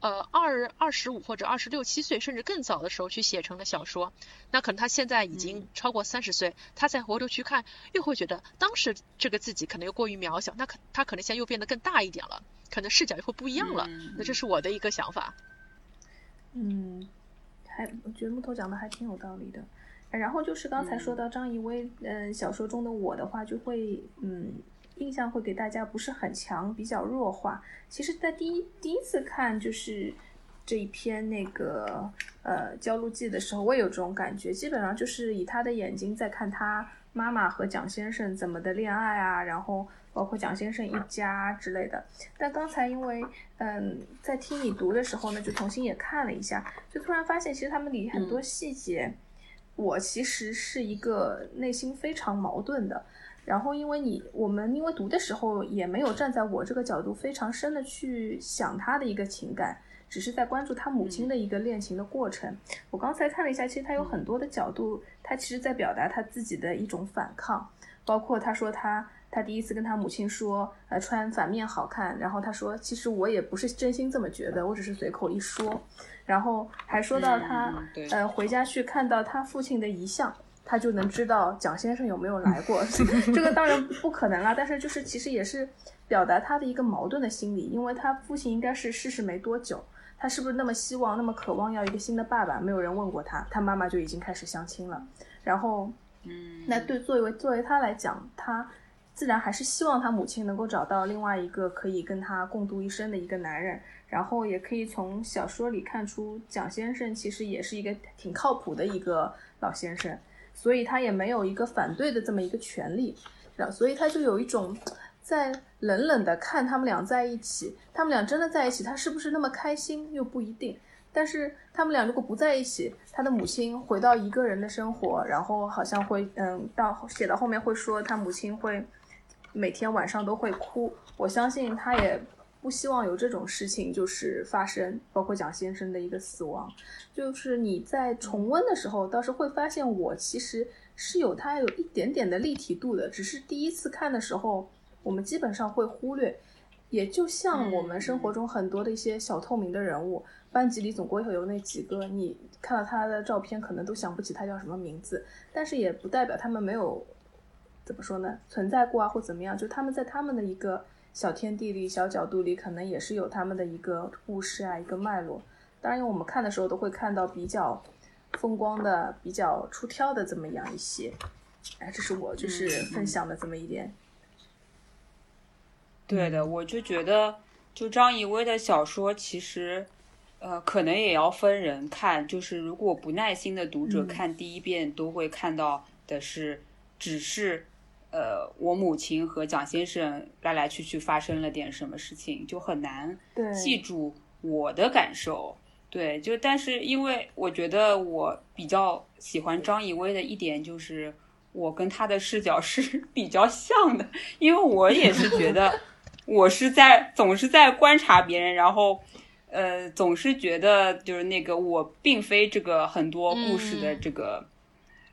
呃，二二十五或者二十六七岁，甚至更早的时候去写成了小说，那可能他现在已经超过三十岁，他再回头去看，又会觉得当时这个自己可能又过于渺小，那可他可能现在又变得更大一点了，可能视角又会不一样了。那这是我的一个想法。嗯，还我觉得木头讲的还挺有道理的。然后就是刚才说到张怡薇，嗯，小说中的我的话，就会嗯。印象会给大家不是很强，比较弱化。其实，在第一第一次看就是这一篇那个呃《焦录记》的时候，我也有这种感觉。基本上就是以他的眼睛在看他妈妈和蒋先生怎么的恋爱啊，然后包括蒋先生一家之类的。但刚才因为嗯在听你读的时候呢，就重新也看了一下，就突然发现其实他们里很多细节，我其实是一个内心非常矛盾的。然后，因为你我们因为读的时候也没有站在我这个角度非常深的去想他的一个情感，只是在关注他母亲的一个恋情的过程。我刚才看了一下，其实他有很多的角度，他其实在表达他自己的一种反抗，包括他说他他第一次跟他母亲说，呃，穿反面好看，然后他说其实我也不是真心这么觉得，我只是随口一说，然后还说到他呃回家去看到他父亲的遗像。他就能知道蒋先生有没有来过，这个当然不可能啦。但是就是其实也是表达他的一个矛盾的心理，因为他父亲应该是逝世没多久，他是不是那么希望、那么渴望要一个新的爸爸？没有人问过他，他妈妈就已经开始相亲了。然后，嗯，那对作为作为他来讲，他自然还是希望他母亲能够找到另外一个可以跟他共度一生的一个男人。然后也可以从小说里看出，蒋先生其实也是一个挺靠谱的一个老先生。所以他也没有一个反对的这么一个权利，然所以他就有一种在冷冷的看他们俩在一起，他们俩真的在一起，他是不是那么开心又不一定。但是他们俩如果不在一起，他的母亲回到一个人的生活，然后好像会嗯，到写到后面会说他母亲会每天晚上都会哭，我相信他也。不希望有这种事情就是发生，包括蒋先生的一个死亡，就是你在重温的时候，倒是会发现我其实是有它有一点点的立体度的，只是第一次看的时候，我们基本上会忽略。也就像我们生活中很多的一些小透明的人物，班级里总归会有那几个，你看到他的照片可能都想不起他叫什么名字，但是也不代表他们没有怎么说呢存在过啊或怎么样，就他们在他们的一个。小天地里、小角度里，可能也是有他们的一个故事啊，一个脉络。当然，我们看的时候都会看到比较风光的、比较出挑的这么样一些。哎，这是我就是分享的这么一点。对的，我就觉得，就张怡薇的小说，其实，呃，可能也要分人看。就是如果不耐心的读者看第一遍，都会看到的是，只是。呃，我母亲和蒋先生来来去去发生了点什么事情，就很难记住我的感受。对，就但是因为我觉得我比较喜欢张艺威的一点就是，我跟他的视角是比较像的，因为我也是觉得 我是在总是在观察别人，然后呃，总是觉得就是那个我并非这个很多故事的这个。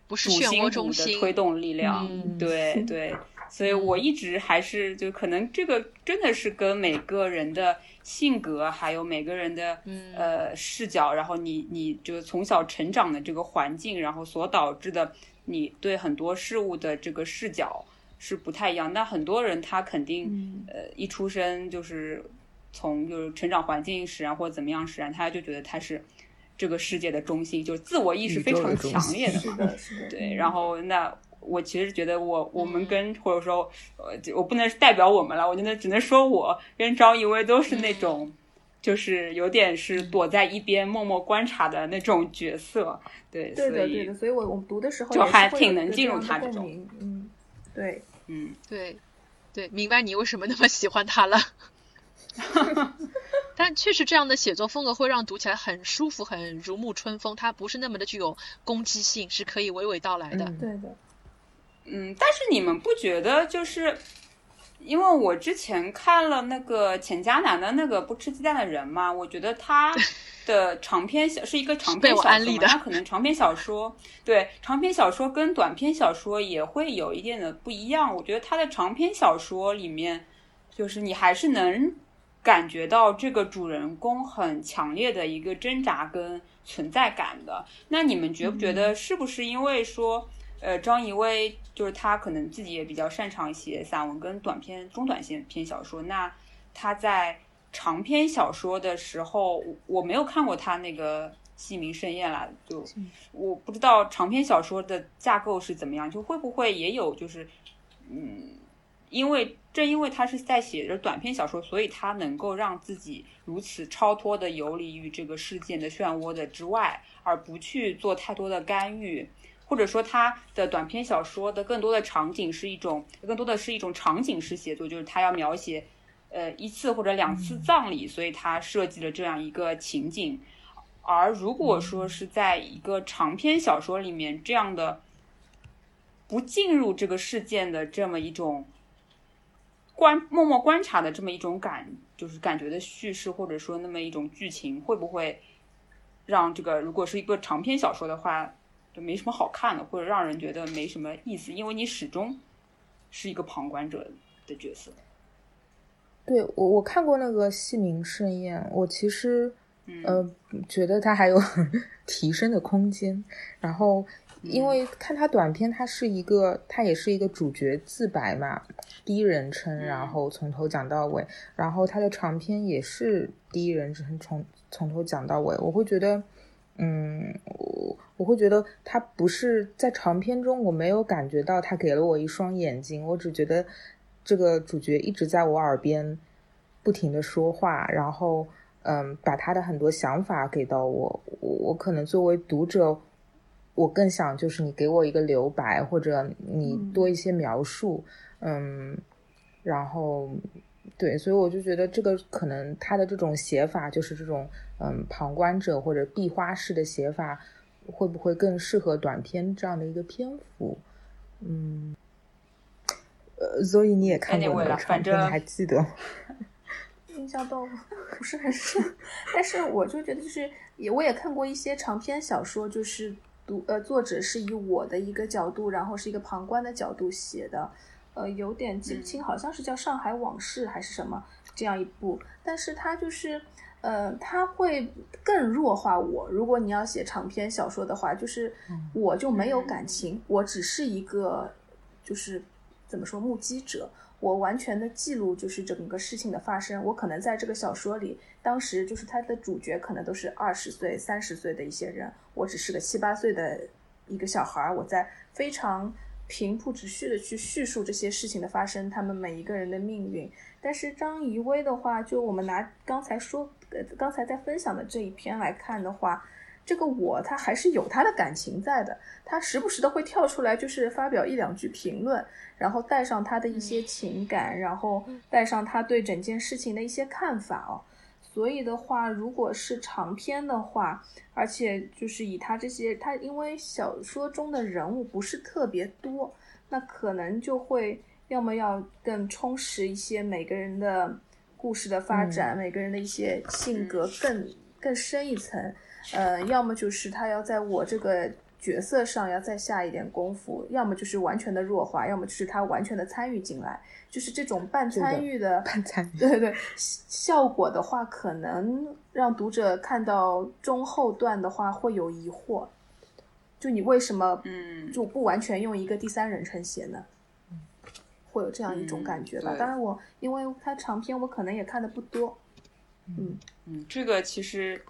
不是漩涡中心的推动力量，对对，所以我一直还是就可能这个真的是跟每个人的性格，还有每个人的呃视角，然后你你就从小成长的这个环境，然后所导致的你对很多事物的这个视角是不太一样。那很多人他肯定呃一出生就是从就是成长环境使然或者怎么样使然，他就觉得他是。这个世界的中心，就是自我意识非常强烈的嘛，对。然后，那我其实觉得，我我们跟或者说，呃，我不能代表我们了，我觉得只能说我跟张一威都是那种，就是有点是躲在一边默默观察的那种角色，对。对的，对的。所以我我们读的时候就还挺能进入他这种，嗯，对，嗯，对，对，明白你为什么那么喜欢他了。但确实，这样的写作风格会让读起来很舒服，很如沐春风。它不是那么的具有攻击性，是可以娓娓道来的。对的。嗯，但是你们不觉得就是？因为我之前看了那个钱嘉南的那个不吃鸡蛋的人嘛，我觉得他的长篇小是一个长被篇小说嘛，我安利的他可能长篇小说对长篇小说跟短篇小说也会有一点的不一样。我觉得他的长篇小说里面，就是你还是能感觉到这个主人公很强烈的一个挣扎跟存在感的。那你们觉不觉得是不是因为说？呃，张怡薇就是她可能自己也比较擅长写散文跟短篇、中短线篇小说。那她在长篇小说的时候，我没有看过她那个《戏名盛宴》啦，就我不知道长篇小说的架构是怎么样，就会不会也有就是，嗯，因为正因为他是在写着短篇小说，所以他能够让自己如此超脱的游离于这个事件的漩涡的之外，而不去做太多的干预。或者说他的短篇小说的更多的场景是一种，更多的是一种场景式写作，就是他要描写，呃一次或者两次葬礼，所以他设计了这样一个情景。而如果说是在一个长篇小说里面，这样的不进入这个事件的这么一种观默默观察的这么一种感，就是感觉的叙事，或者说那么一种剧情，会不会让这个如果是一个长篇小说的话？就没什么好看的，或者让人觉得没什么意思，因为你始终是一个旁观者的角色。对我，我看过那个《戏名盛宴》，我其实嗯呃觉得它还有 提升的空间。然后，因为看他短片，他是一个，他也是一个主角自白嘛，第一人称，然后从头讲到尾。然后他的长篇也是第一人称，从从头讲到尾。我会觉得。嗯，我我会觉得他不是在长篇中，我没有感觉到他给了我一双眼睛，我只觉得这个主角一直在我耳边不停的说话，然后嗯，把他的很多想法给到我，我我可能作为读者，我更想就是你给我一个留白，或者你多一些描述，嗯，然后。对，所以我就觉得这个可能他的这种写法，就是这种嗯旁观者或者壁花式的写法，会不会更适合短篇这样的一个篇幅？嗯，呃，所以你也看过那个长篇，你还记得？印象都不是很深，但是我就觉得就是也我也看过一些长篇小说，就是读呃作者是以我的一个角度，然后是一个旁观的角度写的。呃，有点记不清，好像是叫《上海往事》还是什么这样一部，但是它就是，呃，它会更弱化我。如果你要写长篇小说的话，就是我就没有感情，我只是一个，就是怎么说目击者，我完全的记录就是整个事情的发生。我可能在这个小说里，当时就是它的主角可能都是二十岁、三十岁的一些人，我只是个七八岁的一个小孩儿，我在非常。平铺直叙的去叙述这些事情的发生，他们每一个人的命运。但是张怡薇的话，就我们拿刚才说，呃，刚才在分享的这一篇来看的话，这个我他还是有他的感情在的，他时不时的会跳出来，就是发表一两句评论，然后带上他的一些情感，然后带上他对整件事情的一些看法哦。所以的话，如果是长篇的话，而且就是以他这些，他因为小说中的人物不是特别多，那可能就会要么要更充实一些每个人的故事的发展，每个人的一些性格更更深一层，呃，要么就是他要在我这个角色上要再下一点功夫，要么就是完全的弱化，要么就是他完全的参与进来。就是这种半参与的，半参与，对对对，效果的话，可能让读者看到中后段的话会有疑惑，就你为什么，嗯，就不完全用一个第三人称写呢？会有这样一种感觉吧。当然，我因为它长篇，我可能也看的不多，嗯嗯，这个其实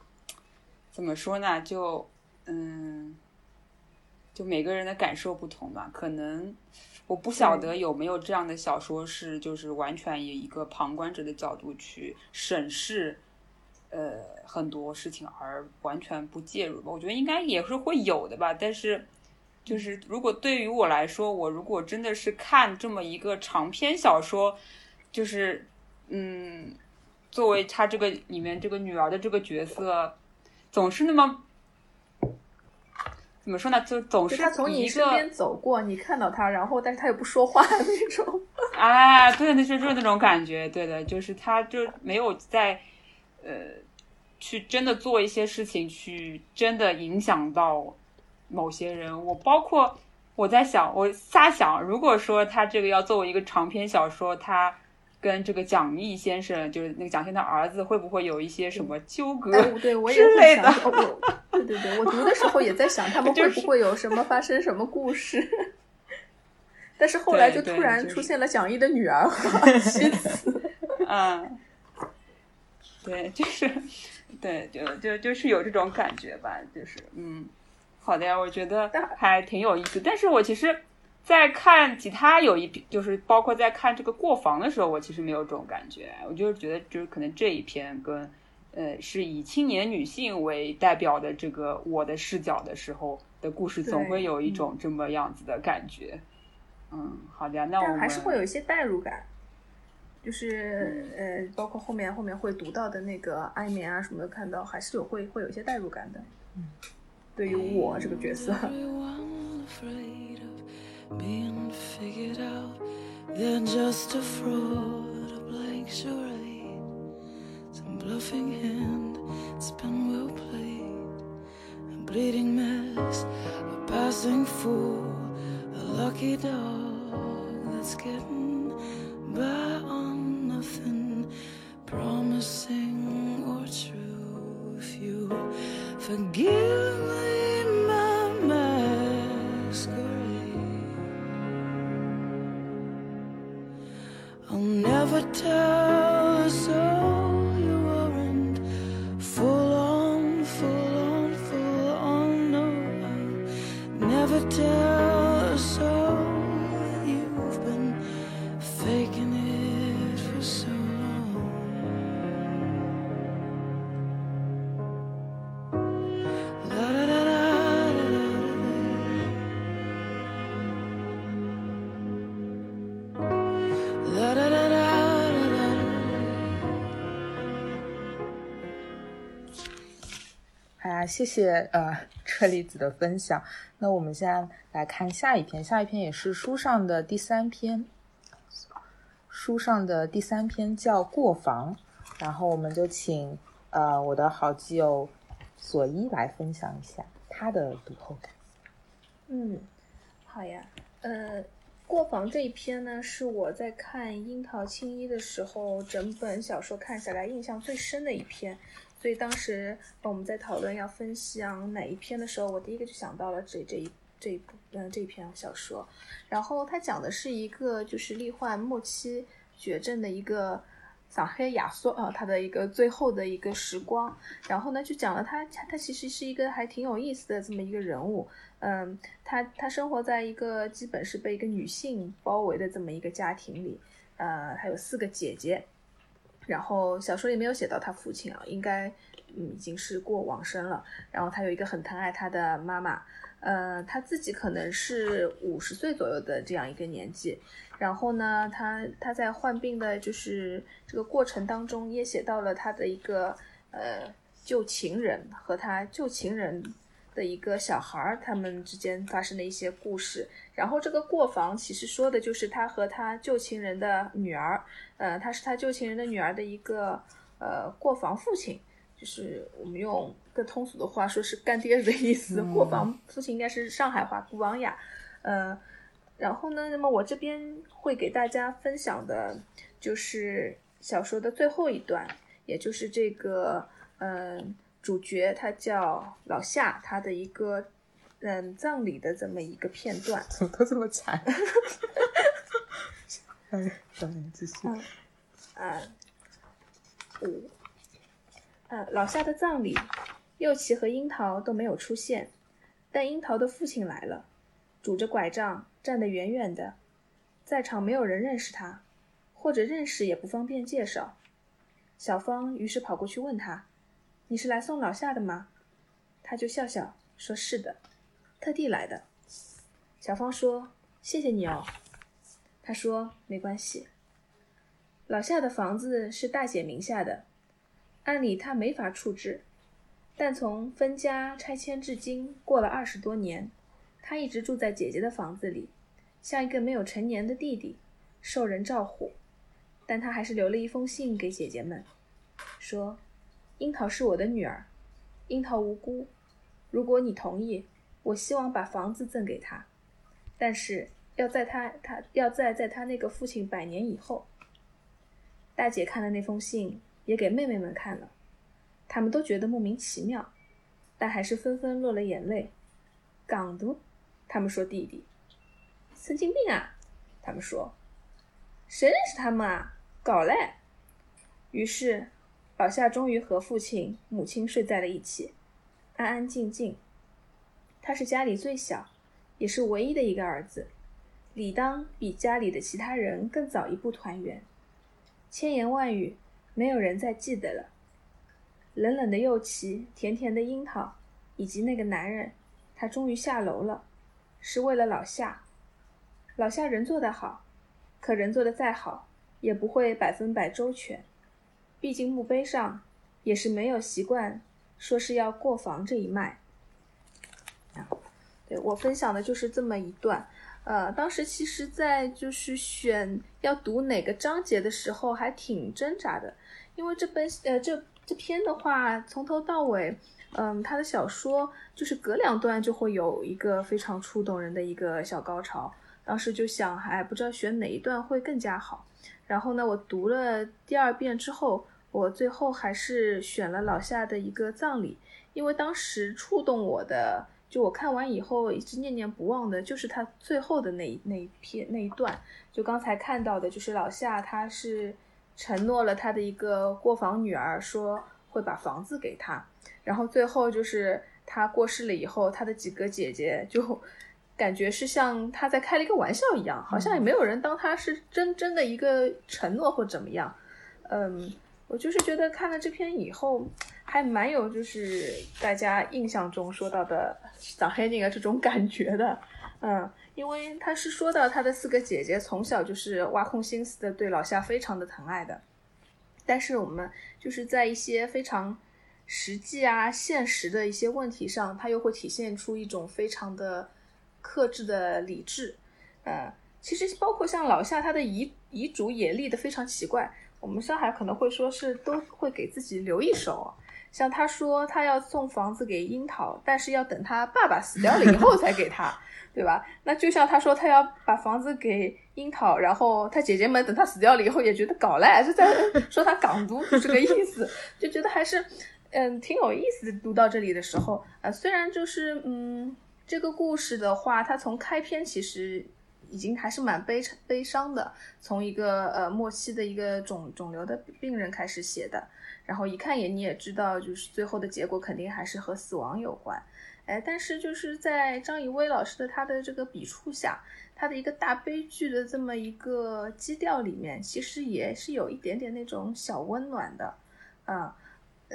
怎么说呢？就嗯，就每个人的感受不同吧，可能。我不晓得有没有这样的小说是，就是完全以一个旁观者的角度去审视，呃，很多事情而完全不介入吧。我觉得应该也是会有的吧。但是，就是如果对于我来说，我如果真的是看这么一个长篇小说，就是嗯，作为他这个里面这个女儿的这个角色，总是那么。怎么说呢？就总是他从你身边走过，你看到他，然后但是他又不说话 那种。啊，对，那是就是那种感觉，对的，就是他就没有在呃去真的做一些事情，去真的影响到某些人。我包括我在想，我瞎想，如果说他这个要作为一个长篇小说，他。跟这个蒋毅先生，就是那个蒋先生的儿子，会不会有一些什么纠葛之类的？对对对，我读的时候也在想，他们 会不会有什么发生什么故事？但是后来就突然出现了蒋毅的女儿和 妻子。嗯，对，就是，对，就就就是有这种感觉吧，就是嗯，好的呀，我觉得还挺有意思。但是我其实。在看其他有一篇，就是包括在看这个过房的时候，我其实没有这种感觉。我就是觉得，就是可能这一篇跟，呃，是以青年女性为代表的这个我的视角的时候的故事，总会有一种这么样子的感觉。嗯，好的，那我们还是会有一些代入感，就是呃，包括后面后面会读到的那个安眠啊什么的，看到还是有会会有一些代入感的。嗯，对于我这个角色。being figured out. They're just a fraud, a blank charade. Some bluffing hand, it's been well played. A bleeding mess, a passing fool, a lucky dog that's getting by on nothing, promising or true. If you forgive me, never tell 谢谢呃车厘子的分享。那我们现在来看下一篇，下一篇也是书上的第三篇，书上的第三篇叫《过房》。然后我们就请呃我的好基友索伊来分享一下他的读后感。嗯，好呀。呃，《过房》这一篇呢，是我在看《樱桃青衣》的时候，整本小说看下来印象最深的一篇。所以当时我们在讨论要分享哪一篇的时候，我第一个就想到了这这一这一部嗯这一篇小说。然后它讲的是一个就是罹患末期绝症的一个上黑亚索啊，他的一个最后的一个时光。然后呢，就讲了他他他其实是一个还挺有意思的这么一个人物。嗯，他他生活在一个基本是被一个女性包围的这么一个家庭里。呃，他有四个姐姐。然后小说里没有写到他父亲啊，应该嗯已经是过往生了。然后他有一个很疼爱他的妈妈，呃，他自己可能是五十岁左右的这样一个年纪。然后呢，他他在患病的就是这个过程当中，也写到了他的一个呃旧情人和他旧情人。的一个小孩儿，他们之间发生的一些故事。然后这个过房其实说的就是他和他旧情人的女儿，呃，他是他旧情人的女儿的一个呃过房父亲，就是我们用更通俗的话说是干爹的意思。过房父亲应该是上海话，古王雅。呃，然后呢，那么我这边会给大家分享的就是小说的最后一段，也就是这个，嗯。主角他叫老夏，他的一个嗯葬礼的这么一个片段，怎 么都这么惨？哎，小明继续。嗯，五，呃，老夏的葬礼，右奇和樱桃都没有出现，但樱桃的父亲来了，拄着拐杖，站得远远的，在场没有人认识他，或者认识也不方便介绍。小芳于是跑过去问他。你是来送老夏的吗？他就笑笑说：“是的，特地来的。”小芳说：“谢谢你哦。”他说：“没关系。”老夏的房子是大姐名下的，按理他没法处置，但从分家拆迁至今过了二十多年，他一直住在姐姐的房子里，像一个没有成年的弟弟，受人照顾。但他还是留了一封信给姐姐们，说：“樱桃是我的女儿，樱桃无辜。如果你同意，我希望把房子赠给她，但是要在他他要在在他那个父亲百年以后。”大姐看了那封信，也给妹妹们看了，他们都觉得莫名其妙，但还是纷纷落了眼泪。港独，他们说弟弟，神经病啊！他们说，谁认识他们啊？搞嘞！于是，老夏终于和父亲、母亲睡在了一起，安安静静。他是家里最小，也是唯一的一个儿子，理当比家里的其他人更早一步团圆。千言万语，没有人再记得了。冷冷的柚旗，甜甜的樱桃，以及那个男人，他终于下楼了，是为了老夏。老夏人做得好，可人做的再好。也不会百分百周全，毕竟墓碑上也是没有习惯说是要过房这一脉。对我分享的就是这么一段。呃，当时其实，在就是选要读哪个章节的时候，还挺挣扎的，因为这本呃这这篇的话，从头到尾，嗯，他的小说就是隔两段就会有一个非常触动人的一个小高潮。当时就想，还不知道选哪一段会更加好。然后呢，我读了第二遍之后，我最后还是选了老夏的一个葬礼，因为当时触动我的，就我看完以后一直念念不忘的，就是他最后的那一那一篇那一段，就刚才看到的，就是老夏他是承诺了他的一个过房女儿，说会把房子给他，然后最后就是他过世了以后，他的几个姐姐就。感觉是像他在开了一个玩笑一样，好像也没有人当他是真真的一个承诺或怎么样。嗯，我就是觉得看了这篇以后，还蛮有就是大家印象中说到的长黑宁啊这种感觉的。嗯，因为他是说到他的四个姐姐从小就是挖空心思的对老夏非常的疼爱的，但是我们就是在一些非常实际啊现实的一些问题上，他又会体现出一种非常的。克制的理智，呃，其实包括像老夏他的遗遗嘱也立得非常奇怪。我们上海可能会说是都会给自己留一手，像他说他要送房子给樱桃，但是要等他爸爸死掉了以后才给他，对吧？那就像他说他要把房子给樱桃，然后他姐姐们等他死掉了以后也觉得搞赖，是在 说他港独这个意思，就觉得还是嗯挺有意思的。读到这里的时候，啊，虽然就是嗯。这个故事的话，它从开篇其实已经还是蛮悲悲伤的，从一个呃末期的一个肿肿瘤的病人开始写的，然后一看也你也知道，就是最后的结果肯定还是和死亡有关，哎，但是就是在张以薇老师的他的这个笔触下，他的一个大悲剧的这么一个基调里面，其实也是有一点点那种小温暖的，啊。嗯，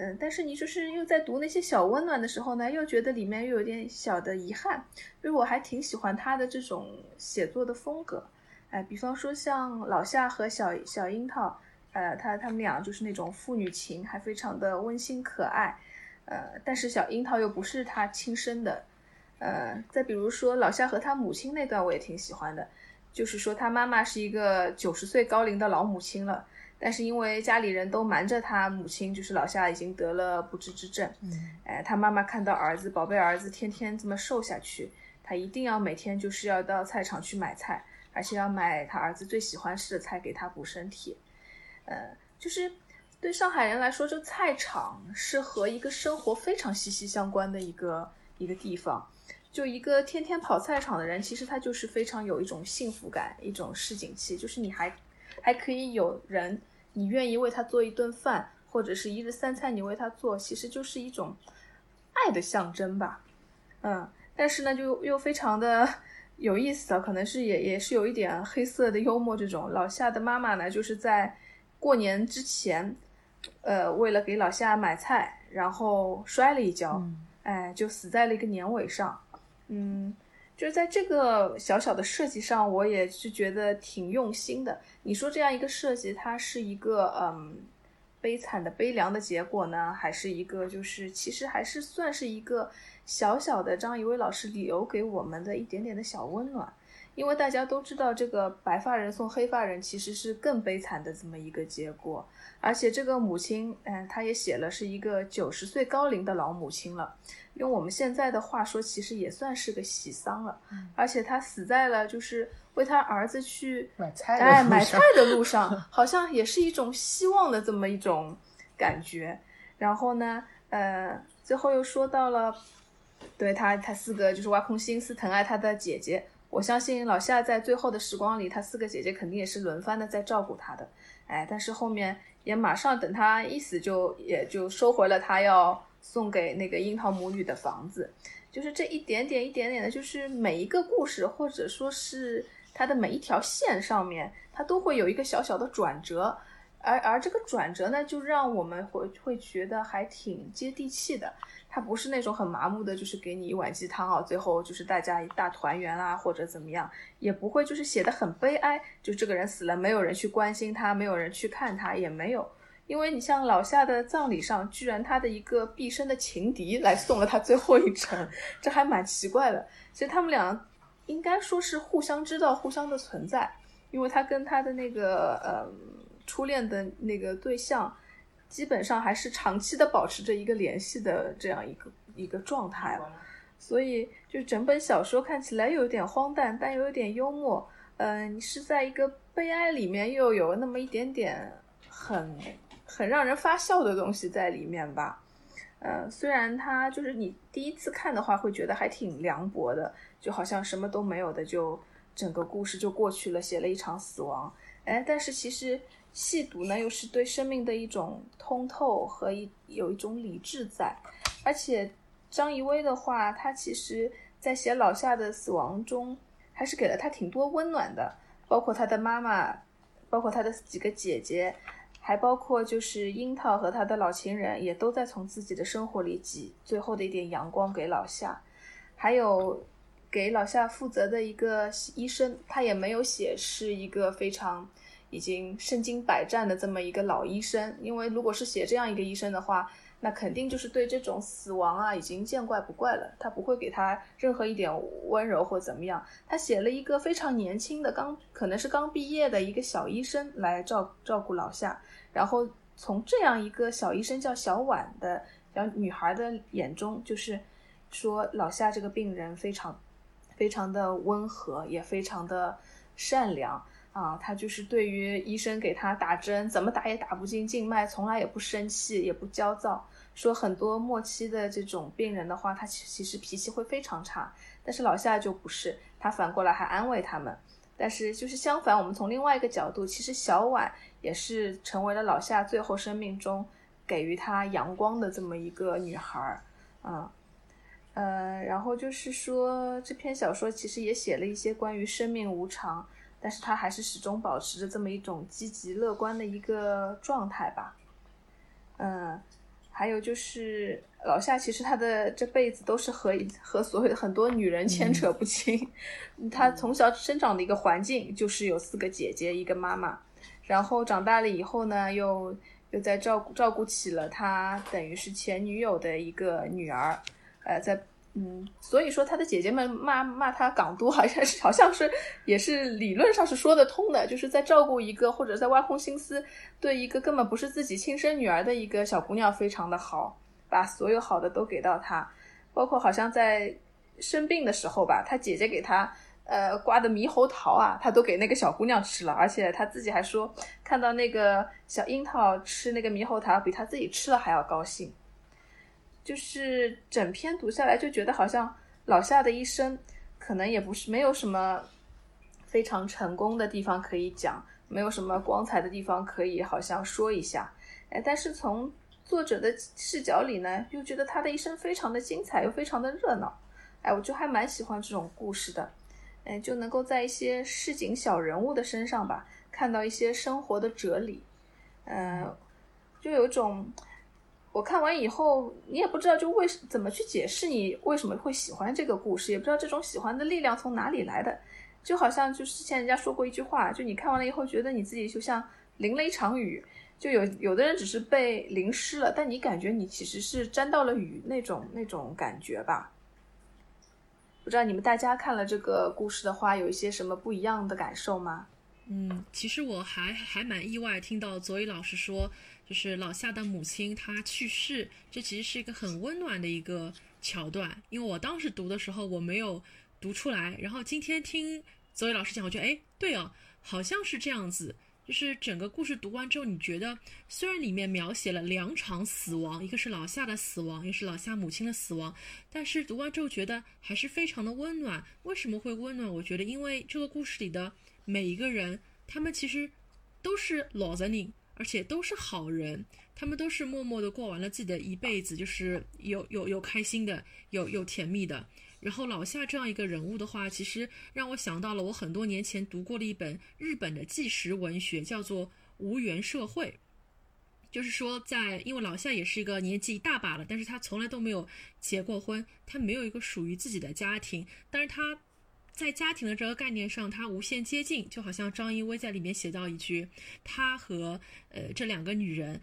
嗯但是你就是又在读那些小温暖的时候呢，又觉得里面又有点小的遗憾，因为我还挺喜欢他的这种写作的风格，哎，比方说像老夏和小小樱桃，呃，他他们俩就是那种父女情，还非常的温馨可爱，呃，但是小樱桃又不是他亲生的，呃，再比如说老夏和他母亲那段，我也挺喜欢的，就是说他妈妈是一个九十岁高龄的老母亲了。但是因为家里人都瞒着他母亲，就是老夏已经得了不治之症。嗯，哎，他妈妈看到儿子宝贝儿子天天这么瘦下去，他一定要每天就是要到菜场去买菜，而且要买他儿子最喜欢吃的菜给他补身体。呃，就是对上海人来说，这菜场是和一个生活非常息息相关的一个一个地方。就一个天天跑菜场的人，其实他就是非常有一种幸福感，一种市井气，就是你还还可以有人。你愿意为他做一顿饭，或者是一日三餐，你为他做，其实就是一种爱的象征吧。嗯，但是呢，就又非常的 有意思啊，可能是也也是有一点黑色的幽默。这种老夏的妈妈呢，就是在过年之前，呃，为了给老夏买菜，然后摔了一跤，哎，就死在了一个年尾上。嗯。就是在这个小小的设计上，我也是觉得挺用心的。你说这样一个设计，它是一个嗯悲惨的悲凉的结果呢，还是一个就是其实还是算是一个小小的张怡薇老师留给我们的一点点的小温暖。因为大家都知道，这个白发人送黑发人其实是更悲惨的这么一个结果，而且这个母亲，嗯，她也写了是一个九十岁高龄的老母亲了，用我们现在的话说，其实也算是个喜丧了。而且她死在了就是为她儿子去买菜，哎，买菜的路上，好像也是一种希望的这么一种感觉。然后呢，呃，最后又说到了，对他，他四个就是挖空心思疼爱他的姐姐。我相信老夏在最后的时光里，他四个姐姐肯定也是轮番的在照顾他的，哎，但是后面也马上等他一死，就也就收回了他要送给那个樱桃母女的房子，就是这一点点一点点的，就是每一个故事或者说是它的每一条线上面，它都会有一个小小的转折，而而这个转折呢，就让我们会会觉得还挺接地气的。它不是那种很麻木的，就是给你一碗鸡汤啊，最后就是大家一大团圆啊，或者怎么样，也不会就是写的很悲哀，就这个人死了，没有人去关心他，没有人去看他，也没有，因为你像老夏的葬礼上，居然他的一个毕生的情敌来送了他最后一程，这还蛮奇怪的。其实他们俩应该说是互相知道互相的存在，因为他跟他的那个呃初恋的那个对象。基本上还是长期的保持着一个联系的这样一个一个状态，所以就整本小说看起来又有点荒诞，但又有点幽默。嗯，你是在一个悲哀里面，又有那么一点点很很让人发笑的东西在里面吧。嗯，虽然它就是你第一次看的话，会觉得还挺凉薄的，就好像什么都没有的，就整个故事就过去了，写了一场死亡。哎，但是其实。细读呢，又是对生命的一种通透和一有一种理智在，而且张怡薇的话，她其实在写老夏的死亡中，还是给了他挺多温暖的，包括他的妈妈，包括他的几个姐姐，还包括就是樱桃和他的老情人，也都在从自己的生活里挤最后的一点阳光给老夏，还有给老夏负责的一个医生，他也没有写是一个非常。已经身经百战的这么一个老医生，因为如果是写这样一个医生的话，那肯定就是对这种死亡啊已经见怪不怪了，他不会给他任何一点温柔或怎么样。他写了一个非常年轻的，刚可能是刚毕业的一个小医生来照照顾老夏，然后从这样一个小医生叫小婉的小女孩的眼中，就是说老夏这个病人非常非常的温和，也非常的善良。啊，他就是对于医生给他打针，怎么打也打不进静脉，从来也不生气，也不焦躁。说很多末期的这种病人的话，他其其实脾气会非常差。但是老夏就不是，他反过来还安慰他们。但是就是相反，我们从另外一个角度，其实小婉也是成为了老夏最后生命中给予他阳光的这么一个女孩儿。嗯，呃，然后就是说这篇小说其实也写了一些关于生命无常。但是他还是始终保持着这么一种积极乐观的一个状态吧，嗯，还有就是老夏，其实他的这辈子都是和和所有的很多女人牵扯不清。他从小生长的一个环境就是有四个姐姐，一个妈妈，然后长大了以后呢，又又在照顾照顾起了他等于是前女友的一个女儿，呃，在。嗯，所以说他的姐姐们骂骂他港都，好像是好像是也是理论上是说得通的，就是在照顾一个或者在挖空心思对一个根本不是自己亲生女儿的一个小姑娘非常的好，把所有好的都给到她，包括好像在生病的时候吧，他姐姐给他呃刮的猕猴桃啊，他都给那个小姑娘吃了，而且他自己还说看到那个小樱桃吃那个猕猴桃比他自己吃了还要高兴。就是整篇读下来就觉得好像老夏的一生可能也不是没有什么非常成功的地方可以讲，没有什么光彩的地方可以好像说一下，哎，但是从作者的视角里呢，又觉得他的一生非常的精彩，又非常的热闹，哎，我就还蛮喜欢这种故事的，哎，就能够在一些市井小人物的身上吧，看到一些生活的哲理，嗯，就有种。我看完以后，你也不知道就为怎么去解释你为什么会喜欢这个故事，也不知道这种喜欢的力量从哪里来的，就好像就是之前人家说过一句话，就你看完了以后，觉得你自己就像淋了一场雨，就有有的人只是被淋湿了，但你感觉你其实是沾到了雨那种那种感觉吧？不知道你们大家看了这个故事的话，有一些什么不一样的感受吗？嗯，其实我还还蛮意外，听到左宇老师说，就是老夏的母亲她去世，这其实是一个很温暖的一个桥段。因为我当时读的时候我没有读出来，然后今天听左伟老师讲，我觉得哎，对哦，好像是这样子。就是整个故事读完之后，你觉得虽然里面描写了两场死亡，一个是老夏的死亡，一个是老夏母亲的死亡，但是读完之后觉得还是非常的温暖。为什么会温暖？我觉得因为这个故事里的每一个人，他们其实都是老人，而且都是好人，他们都是默默的过完了自己的一辈子，就是有有有开心的，有有甜蜜的。然后老夏这样一个人物的话，其实让我想到了我很多年前读过的一本日本的纪实文学，叫做《无缘社会》。就是说，在因为老夏也是一个年纪一大把了，但是他从来都没有结过婚，他没有一个属于自己的家庭，但是他在家庭的这个概念上，它无限接近，就好像张一薇在里面写到一句，他和呃这两个女人。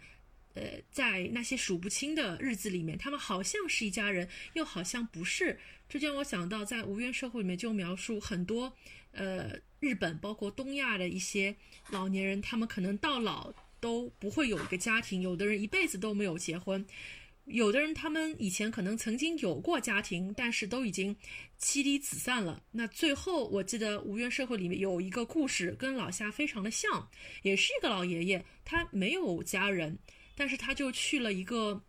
呃，在那些数不清的日子里面，他们好像是一家人，又好像不是。这让我想到，在无缘社会里面就描述很多，呃，日本包括东亚的一些老年人，他们可能到老都不会有一个家庭，有的人一辈子都没有结婚，有的人他们以前可能曾经有过家庭，但是都已经妻离子散了。那最后我记得无缘社会里面有一个故事，跟老夏非常的像，也是一个老爷爷，他没有家人。但是他就去了一个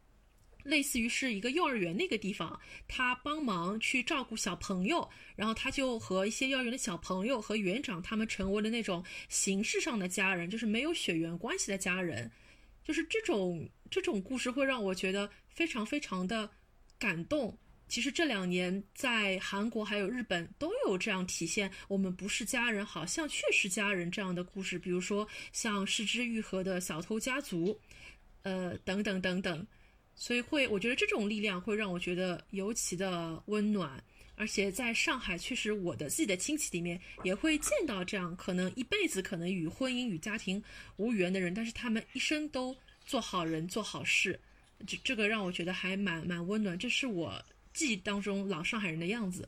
类似于是一个幼儿园那个地方，他帮忙去照顾小朋友，然后他就和一些幼儿园的小朋友和园长他们成为了那种形式上的家人，就是没有血缘关系的家人，就是这种这种故事会让我觉得非常非常的感动。其实这两年在韩国还有日本都有这样体现，我们不是家人，好像却是家人这样的故事，比如说像失之愈合的小偷家族。呃，等等等等，所以会，我觉得这种力量会让我觉得尤其的温暖，而且在上海，确实我的自己的亲戚里面也会见到这样可能一辈子可能与婚姻与家庭无缘的人，但是他们一生都做好人做好事，这这个让我觉得还蛮蛮温暖，这是我记忆当中老上海人的样子。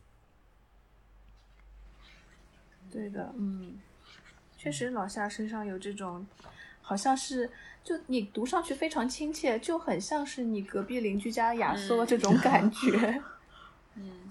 对的，嗯，确实老夏身上有这种，好像是。就你读上去非常亲切，就很像是你隔壁邻居家亚瑟这种感觉。嗯，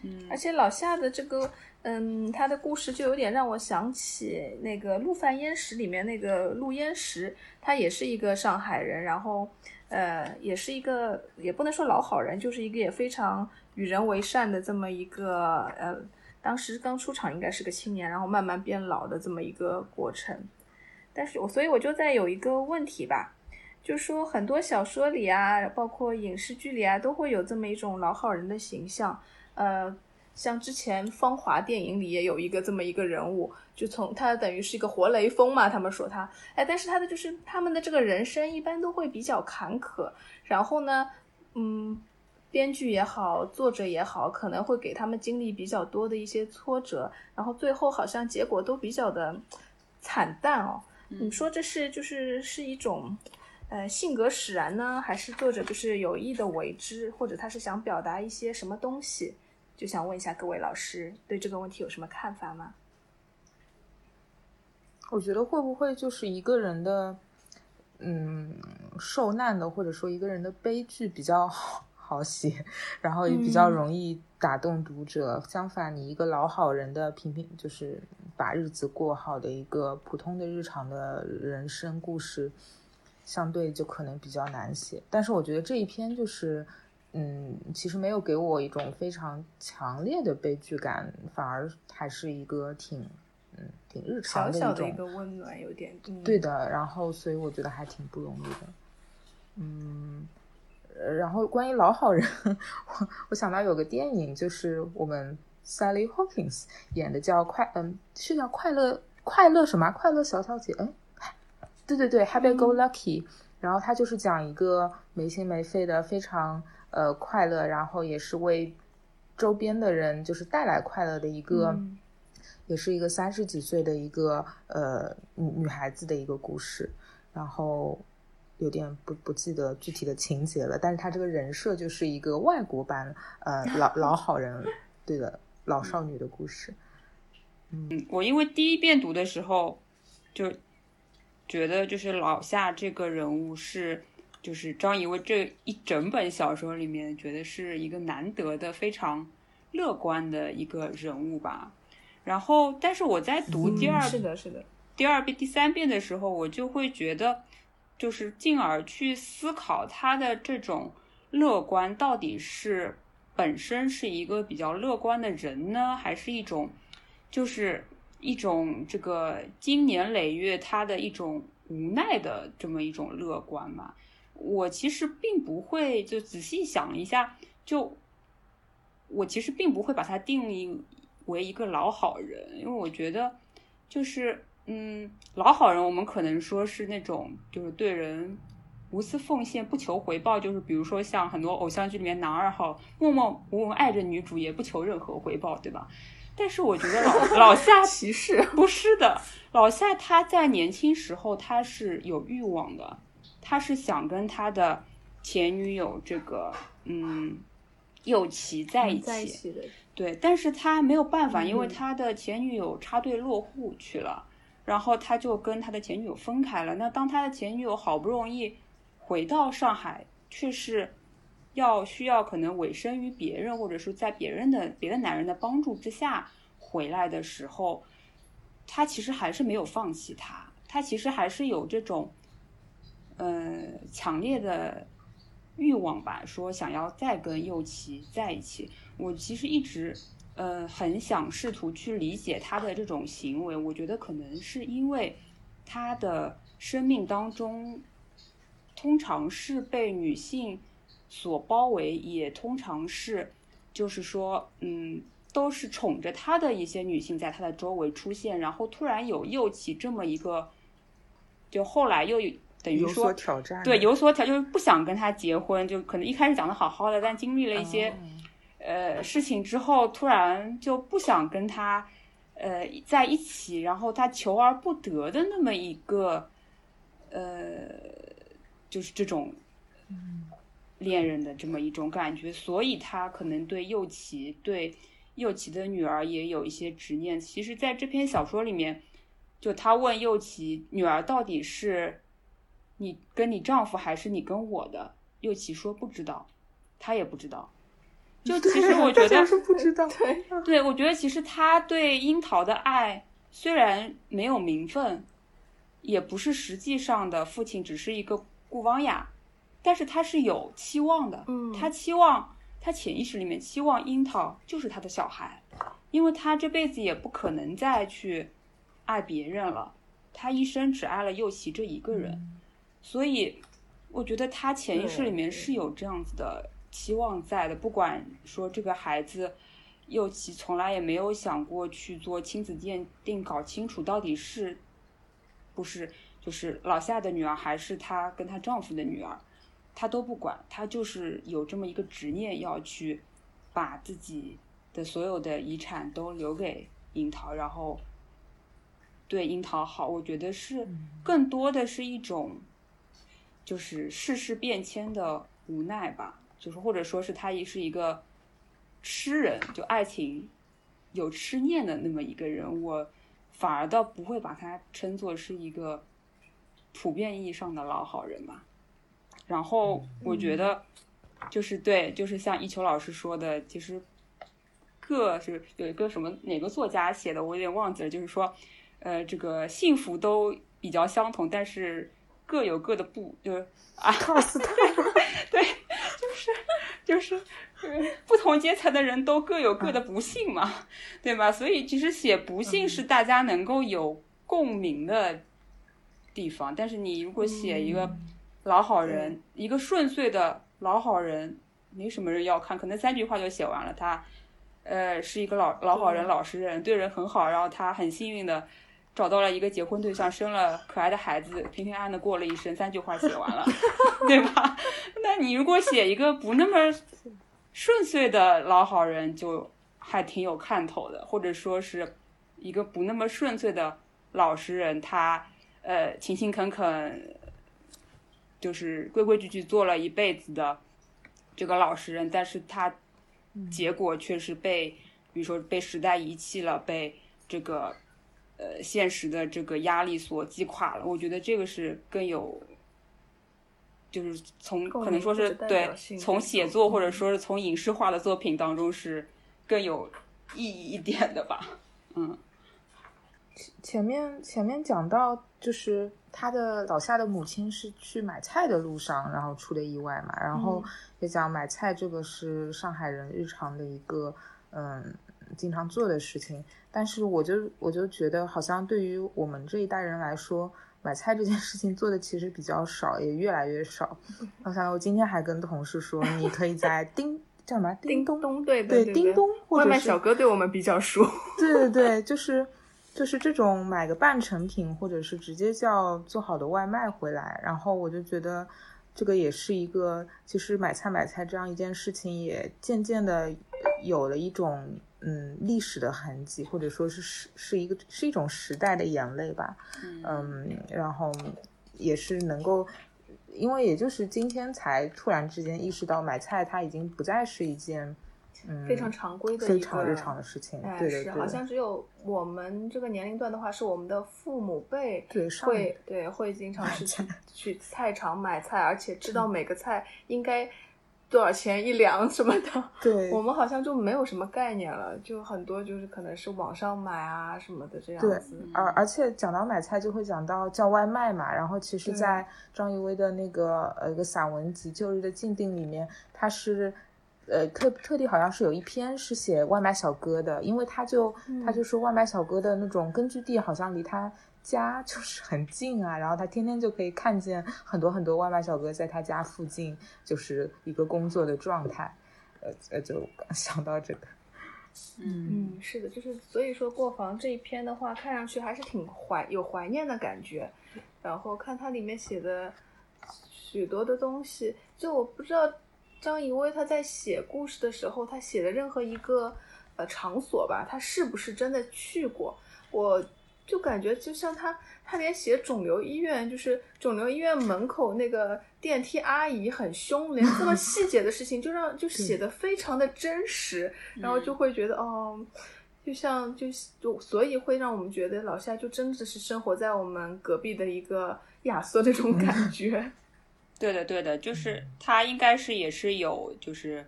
嗯，而且老夏的这个，嗯，他的故事就有点让我想起那个《陆犯焉识》里面那个陆焉识，他也是一个上海人，然后，呃，也是一个也不能说老好人，就是一个也非常与人为善的这么一个，呃。当时刚出场应该是个青年，然后慢慢变老的这么一个过程。但是我所以我就在有一个问题吧，就说很多小说里啊，包括影视剧里啊，都会有这么一种老好人的形象。呃，像之前《芳华》电影里也有一个这么一个人物，就从他等于是一个活雷锋嘛，他们说他，哎，但是他的就是他们的这个人生一般都会比较坎坷。然后呢，嗯。编剧也好，作者也好，可能会给他们经历比较多的一些挫折，然后最后好像结果都比较的惨淡哦。你说这是就是是一种呃性格使然呢，还是作者就是有意的为之，或者他是想表达一些什么东西？就想问一下各位老师对这个问题有什么看法吗？我觉得会不会就是一个人的嗯受难的，或者说一个人的悲剧比较好。好写，然后也比较容易打动读者。相反，你一个老好人的平平，就是把日子过好的一个普通的日常的人生故事，相对就可能比较难写。但是我觉得这一篇就是，嗯，其实没有给我一种非常强烈的悲剧感，反而还是一个挺，嗯，挺日常的一种温暖，有点对的。然后，所以我觉得还挺不容易的，嗯。然后关于老好人，我我想到有个电影，就是我们 Sally Hawkins 演的，叫快嗯，是叫快乐快乐什么快乐小小姐？哎，对对对，Happy Go Lucky。然后他就是讲一个没心没肺的，非常呃快乐，然后也是为周边的人就是带来快乐的一个也是一个三十几岁的一个呃女女孩子的一个故事，然后有点不不记得具体的情节了，但是她这个人设就是一个外国版呃老 老好人，对的老少女的故事。嗯，我因为第一遍读的时候就觉得就是老夏这个人物是就是张仪薇这一整本小说里面觉得是一个难得的非常乐观的一个人物吧。然后，但是我在读第二是的，是的，第二遍、第三遍的时候，我就会觉得，就是进而去思考他的这种乐观到底是本身是一个比较乐观的人呢，还是一种，就是一种这个经年累月他的一种无奈的这么一种乐观嘛？我其实并不会就仔细想一下，就我其实并不会把它定义。为一个老好人，因为我觉得，就是，嗯，老好人，我们可能说是那种，就是对人无私奉献、不求回报，就是比如说像很多偶像剧里面男二号，默默无闻爱着女主，也不求任何回报，对吧？但是我觉得老 老夏 歧视不是的，老夏他在年轻时候他是有欲望的，他是想跟他的前女友这个，嗯，右奇在一起。对，但是他没有办法，因为他的前女友插队落户去了，然后他就跟他的前女友分开了。那当他的前女友好不容易回到上海，却是要需要可能委身于别人，或者是在别人的别的男人的帮助之下回来的时候，他其实还是没有放弃他，他其实还是有这种，呃，强烈的欲望吧，说想要再跟右奇在一起。我其实一直，呃，很想试图去理解他的这种行为。我觉得可能是因为他的生命当中，通常是被女性所包围，也通常是，就是说，嗯，都是宠着他的一些女性在他的周围出现，然后突然有右起这么一个，就后来又等于说对有所挑，就是不想跟他结婚，就可能一开始讲的好好的，但经历了一些。呃，事情之后突然就不想跟他，呃，在一起，然后他求而不得的那么一个，呃，就是这种恋人的这么一种感觉，所以他可能对右奇，对右奇的女儿也有一些执念。其实，在这篇小说里面，就他问右奇女儿到底是你跟你丈夫，还是你跟我的？右奇说不知道，他也不知道。就其实我觉得是不知道，对，我觉得其实他对樱桃的爱虽然没有名分，也不是实际上的父亲，只是一个顾汪雅，但是他是有期望的，嗯，他期望他潜意识里面期望樱桃就是他的小孩，因为他这辈子也不可能再去爱别人了，他一生只爱了右奇这一个人，所以我觉得他潜意识里面是有这样子的。期望在的，不管说这个孩子，又其从来也没有想过去做亲子鉴定，搞清楚到底是，不是就是老夏的女儿，还是她跟她丈夫的女儿，她都不管，她就是有这么一个执念，要去把自己的所有的遗产都留给樱桃，然后对樱桃好。我觉得是更多的是一种，就是世事变迁的无奈吧。就是或者说是他也是一个痴人，就爱情有痴念的那么一个人，我反而倒不会把他称作是一个普遍意义上的老好人吧。然后我觉得就是对，就是像一秋老师说的，其实各是有一个什么哪个作家写的，我有点忘记了，就是说呃这个幸福都比较相同，但是各有各的不，就是啊，对。就是就是，不同阶层的人都各有各的不幸嘛，对吧？所以其实写不幸是大家能够有共鸣的地方。但是你如果写一个老好人，一个顺遂的老好人，没什么人要看，可能三句话就写完了。他呃是一个老老好人、老实人，对人很好，然后他很幸运的。找到了一个结婚对象，生了可爱的孩子，平平安安的过了一生，三句话写完了，对吧？那你如果写一个不那么顺遂的老好人，就还挺有看头的，或者说是一个不那么顺遂的老实人，他呃勤勤恳恳，就是规规矩矩做了一辈子的这个老实人，但是他结果却是被，比如说被时代遗弃了，被这个呃现实的这个压力所击垮了。我觉得这个是更有。就是从可能说是对从写作或者说是从影视化的作品当中是更有意义一点的吧，嗯。前面前面讲到就是他的老夏的母亲是去买菜的路上然后出了意外嘛，然后也讲买菜这个是上海人日常的一个嗯经常做的事情，但是我就我就觉得好像对于我们这一代人来说。买菜这件事情做的其实比较少，也越来越少。我想，我今天还跟同事说，你可以在 叮叫什么叮咚，对对叮咚，外卖小哥对我们比较熟。对对对，就是就是这种买个半成品，或者是直接叫做好的外卖回来。然后我就觉得，这个也是一个，其实买菜买菜这样一件事情，也渐渐的有了一种。嗯，历史的痕迹，或者说是是是一个是一种时代的眼泪吧。嗯，然后也是能够，因为也就是今天才突然之间意识到买菜它已经不再是一件嗯非常常规的、非常日常的事情。对对对，好像只有我们这个年龄段的话，是我们的父母辈对会对会经常去菜场买菜，而且知道每个菜应该。多少钱一两什么的？对，我们好像就没有什么概念了，就很多就是可能是网上买啊什么的这样子。对，而而且讲到买菜，就会讲到叫外卖嘛。然后其实，在张艺威的那个呃一个散文集《旧日的禁定》里面，他是呃特特地好像是有一篇是写外卖小哥的，因为他就他就说外卖小哥的那种根据地好像离他。家就是很近啊，然后他天天就可以看见很多很多外卖小哥在他家附近，就是一个工作的状态，呃呃，就想到这个，嗯嗯，是的，就是所以说过房这一篇的话，看上去还是挺怀有怀念的感觉，然后看它里面写的许多的东西，就我不知道张怡薇他在写故事的时候，他写的任何一个呃场所吧，他是不是真的去过？我。就感觉就像他，他连写肿瘤医院，就是肿瘤医院门口那个电梯阿姨很凶，连这么 细节的事情就让就写的非常的真实，然后就会觉得哦，就像就就所以会让我们觉得老夏就真的是生活在我们隔壁的一个亚瑟那种感觉。对的，对的，就是他应该是也是有就是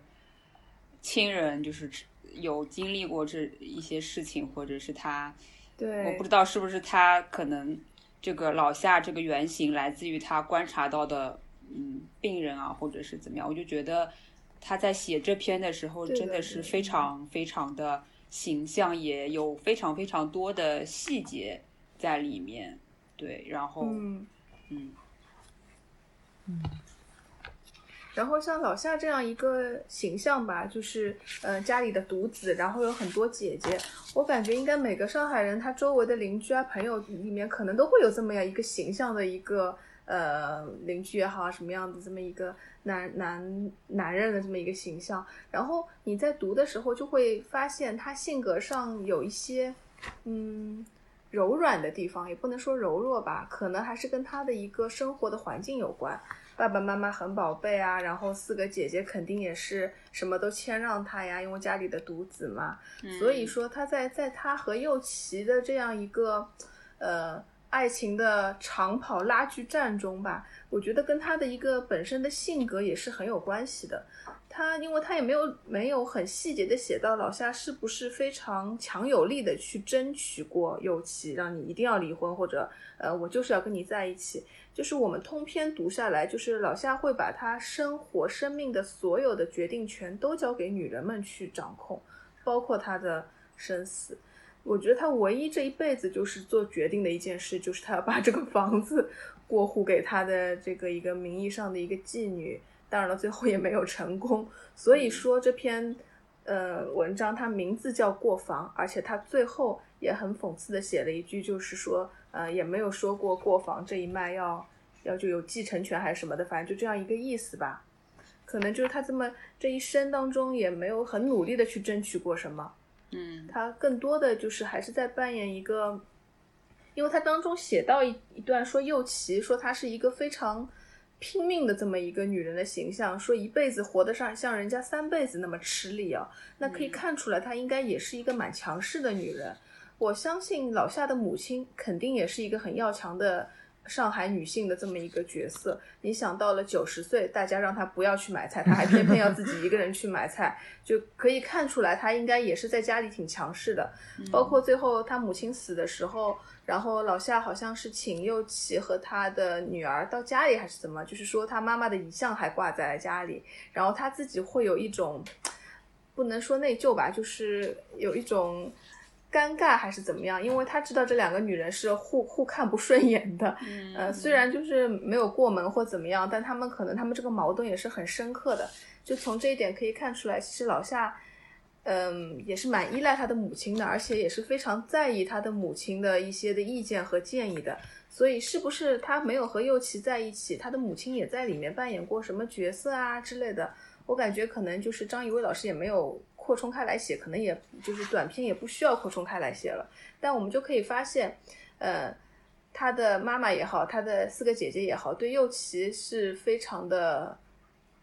亲人就是有经历过这一些事情，或者是他。我不知道是不是他可能这个老夏这个原型来自于他观察到的嗯病人啊，或者是怎么样？我就觉得他在写这篇的时候真的是非常非常的形象，也有非常非常多的细节在里面。对，然后嗯嗯嗯。然后像老夏这样一个形象吧，就是呃家里的独子，然后有很多姐姐。我感觉应该每个上海人，他周围的邻居啊、朋友里面，可能都会有这么样一个形象的一个呃邻居也好，什么样子这么一个男男男人的这么一个形象。然后你在读的时候，就会发现他性格上有一些嗯柔软的地方，也不能说柔弱吧，可能还是跟他的一个生活的环境有关。爸爸妈妈很宝贝啊，然后四个姐姐肯定也是什么都谦让他呀，因为家里的独子嘛。所以说他在在他和右奇的这样一个呃爱情的长跑拉锯战中吧，我觉得跟他的一个本身的性格也是很有关系的。他因为他也没有没有很细节的写到老夏是不是非常强有力的去争取过右奇，让你一定要离婚，或者呃我就是要跟你在一起。就是我们通篇读下来，就是老夏会把他生活、生命的所有的决定权都交给女人们去掌控，包括他的生死。我觉得他唯一这一辈子就是做决定的一件事，就是他要把这个房子过户给他的这个一个名义上的一个妓女。当然了，最后也没有成功。所以说这篇呃文章，它名字叫过房，而且他最后也很讽刺的写了一句，就是说。呃，也没有说过过房这一脉要要就有继承权还是什么的，反正就这样一个意思吧。可能就是他这么这一生当中也没有很努力的去争取过什么，嗯，他更多的就是还是在扮演一个，因为他当中写到一一段说右奇说她是一个非常拼命的这么一个女人的形象，说一辈子活得上像人家三辈子那么吃力啊，那可以看出来她应该也是一个蛮强势的女人。我相信老夏的母亲肯定也是一个很要强的上海女性的这么一个角色。你想到了九十岁，大家让她不要去买菜，她还偏偏要自己一个人去买菜，就可以看出来她应该也是在家里挺强势的。包括最后她母亲死的时候，然后老夏好像是请右奇和他的女儿到家里还是怎么，就是说他妈妈的遗像还挂在家里，然后他自己会有一种不能说内疚吧，就是有一种。尴尬还是怎么样？因为他知道这两个女人是互互看不顺眼的，呃，虽然就是没有过门或怎么样，但他们可能他们这个矛盾也是很深刻的。就从这一点可以看出来，其实老夏，嗯，也是蛮依赖他的母亲的，而且也是非常在意他的母亲的一些的意见和建议的。所以，是不是他没有和右奇在一起，他的母亲也在里面扮演过什么角色啊之类的？我感觉可能就是张怡薇老师也没有。扩充开来写，可能也就是短篇也不需要扩充开来写了。但我们就可以发现，呃，他的妈妈也好，他的四个姐姐也好，对右奇是非常的，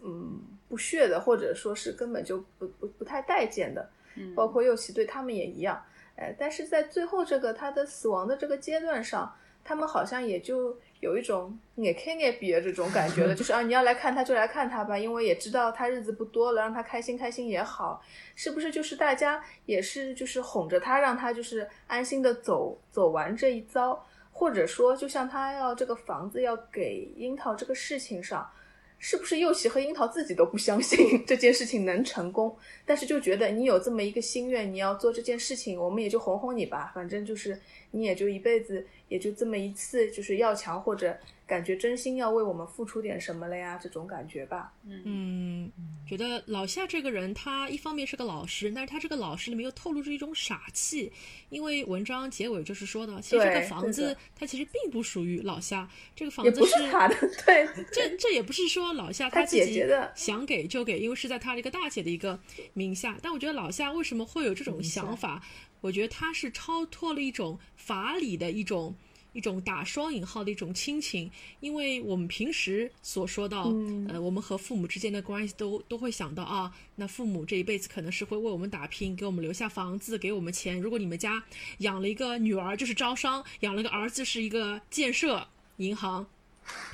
嗯，不屑的，或者说是根本就不不不太待见的。嗯，包括右奇对他们也一样。哎，但是在最后这个他的死亡的这个阶段上，他们好像也就。有一种眼看眼比的这种感觉了，就是啊，你要来看他就来看他吧，因为也知道他日子不多了，让他开心开心也好，是不是？就是大家也是就是哄着他，让他就是安心的走走完这一遭，或者说，就像他要这个房子要给樱桃这个事情上，是不是右奇和樱桃自己都不相信 这件事情能成功，但是就觉得你有这么一个心愿，你要做这件事情，我们也就哄哄你吧，反正就是你也就一辈子。也就这么一次，就是要强或者感觉真心要为我们付出点什么了呀，这种感觉吧。嗯，觉得老夏这个人，他一方面是个老师，但是他这个老师里面又透露出一种傻气。因为文章结尾就是说的，其实这个房子它其实并不属于老夏，这个房子是他的。对，这这也不是说老夏他自己想给就给，因为是在他的一个大姐的一个名下。但我觉得老夏为什么会有这种想法？我觉得他是超脱了一种法理的一种一种打双引号的一种亲情，因为我们平时所说到，呃，我们和父母之间的关系都都会想到啊，那父母这一辈子可能是会为我们打拼，给我们留下房子，给我们钱。如果你们家养了一个女儿，就是招商；养了个儿子，是一个建设银行。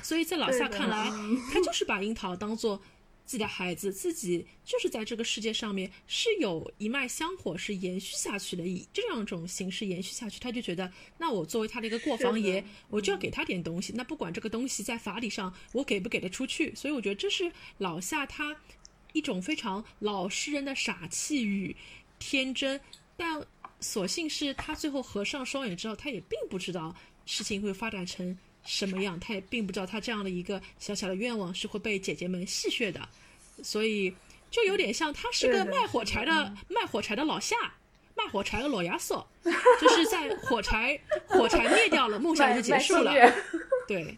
所以在老夏看来，他就是把樱桃当做。自己的孩子，自己就是在这个世界上面是有一脉香火是延续下去的，以这样一种形式延续下去，他就觉得，那我作为他的一个过房爷，我就要给他点东西。那不管这个东西在法理上我给不给得出去，所以我觉得这是老夏他一种非常老实人的傻气与天真。但所幸是他最后合上双眼之后，他也并不知道事情会发展成。什么样，他也并不知道，他这样的一个小小的愿望是会被姐姐们戏谑的，所以就有点像他是个卖火柴的卖火柴的老夏，卖火柴的老亚索，就是在火柴火柴灭掉了，梦想就结束了。对，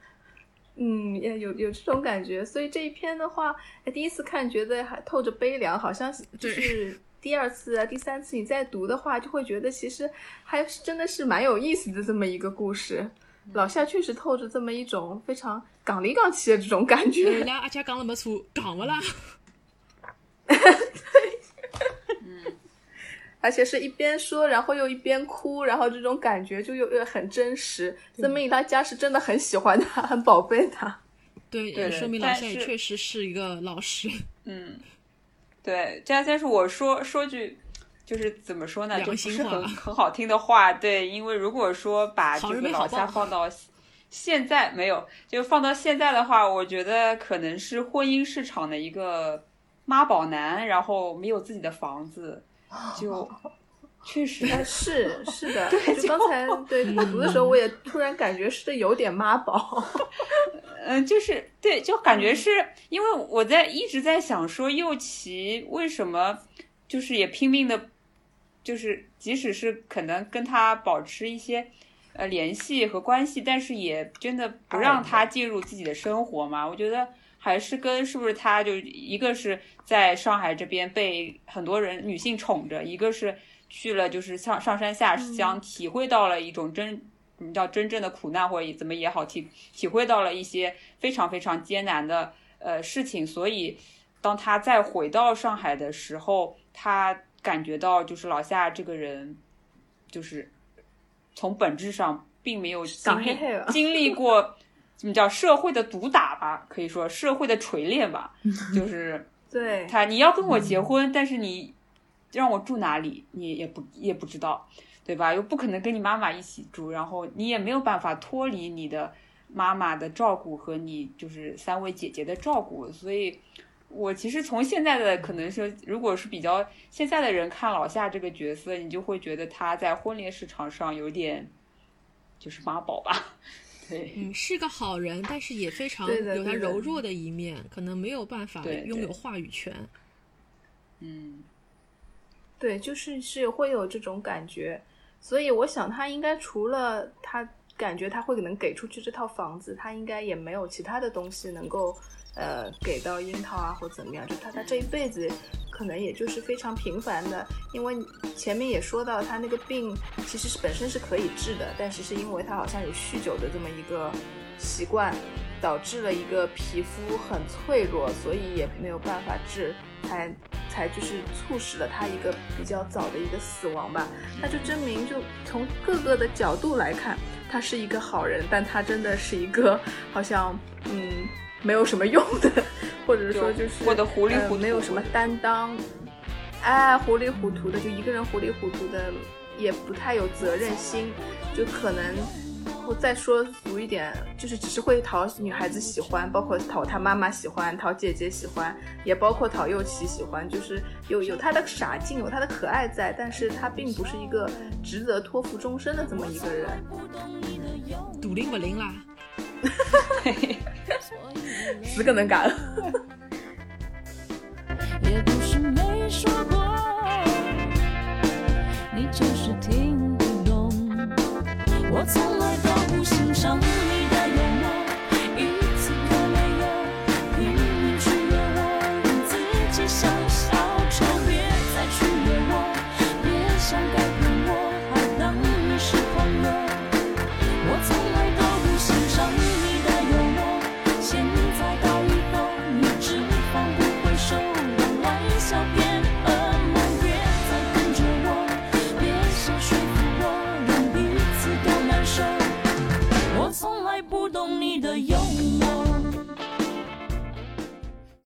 嗯，也有有这种感觉，所以这一篇的话，第一次看觉得还透着悲凉，好像就是第二次啊、第三次你再读的话，就会觉得其实还是真的是蛮有意思的这么一个故事。老夏确实透着这么一种非常港里港气的这种感觉。来，阿姐讲了没错，港不啦？对，嗯，而且是一边说，然后又一边哭，然后这种感觉就又又很真实，证明他家是真的很喜欢他，很宝贝他。对，也说明老夏也确实是一个老师。嗯，对，这样先是我说说句。就是怎么说呢，就不是很 很好听的话，对，因为如果说把这个老夏放到现在没有，就放到现在的话，我觉得可能是婚姻市场的一个妈宝男，然后没有自己的房子，就 确实是是的，就刚才对我读的时候，我也突然感觉是有点妈宝，嗯，就是对，就感觉是因为我在一直在想说，右奇为什么就是也拼命的。就是，即使是可能跟他保持一些呃联系和关系，但是也真的不让他进入自己的生活嘛。我觉得还是跟是不是他就一个是在上海这边被很多人女性宠着，一个是去了就是上上山下乡，体会到了一种真，你叫真正的苦难或者怎么也好，体体会到了一些非常非常艰难的呃事情，所以当他再回到上海的时候，他感觉到就是老夏这个人，就是从本质上并没有经历经历过。怎么叫社会的毒打吧？可以说社会的锤炼吧，就是对他，你要跟我结婚，但是你让我住哪里，你也不也不知道，对吧？又不可能跟你妈妈一起住，然后你也没有办法脱离你的妈妈的照顾和你就是三位姐姐的照顾，所以，我其实从现在的可能说，如果是比较现在的人看老夏这个角色，你就会觉得他在婚恋市场上有点就是妈宝吧。对嗯，是个好人，但是也非常有他柔弱的一面，可能没有办法拥有话语权。嗯，对，就是是会有这种感觉，所以我想他应该除了他感觉他会能给出去这套房子，他应该也没有其他的东西能够。呃，给到樱桃啊，或怎么样？就他他这一辈子，可能也就是非常平凡的，因为前面也说到他那个病其实是本身是可以治的，但是是因为他好像有酗酒的这么一个习惯，导致了一个皮肤很脆弱，所以也没有办法治，才才就是促使了他一个比较早的一个死亡吧。那就证明，就从各个的角度来看，他是一个好人，但他真的是一个好像嗯。没有什么用的，或者说就是过得糊里糊涂，没有什么担当，哎，糊里糊涂的，就一个人糊里糊涂的，也不太有责任心，就可能我再说俗一点，就是只是会讨女孩子喜欢，包括讨他妈妈喜欢，讨姐姐喜欢，也包括讨右奇喜欢，就是有有他的傻劲，有他的可爱在，但是他并不是一个值得托付终身的这么一个人，笃定不灵啦。十个人搞是没说过你就是听不懂。我从来都不欣赏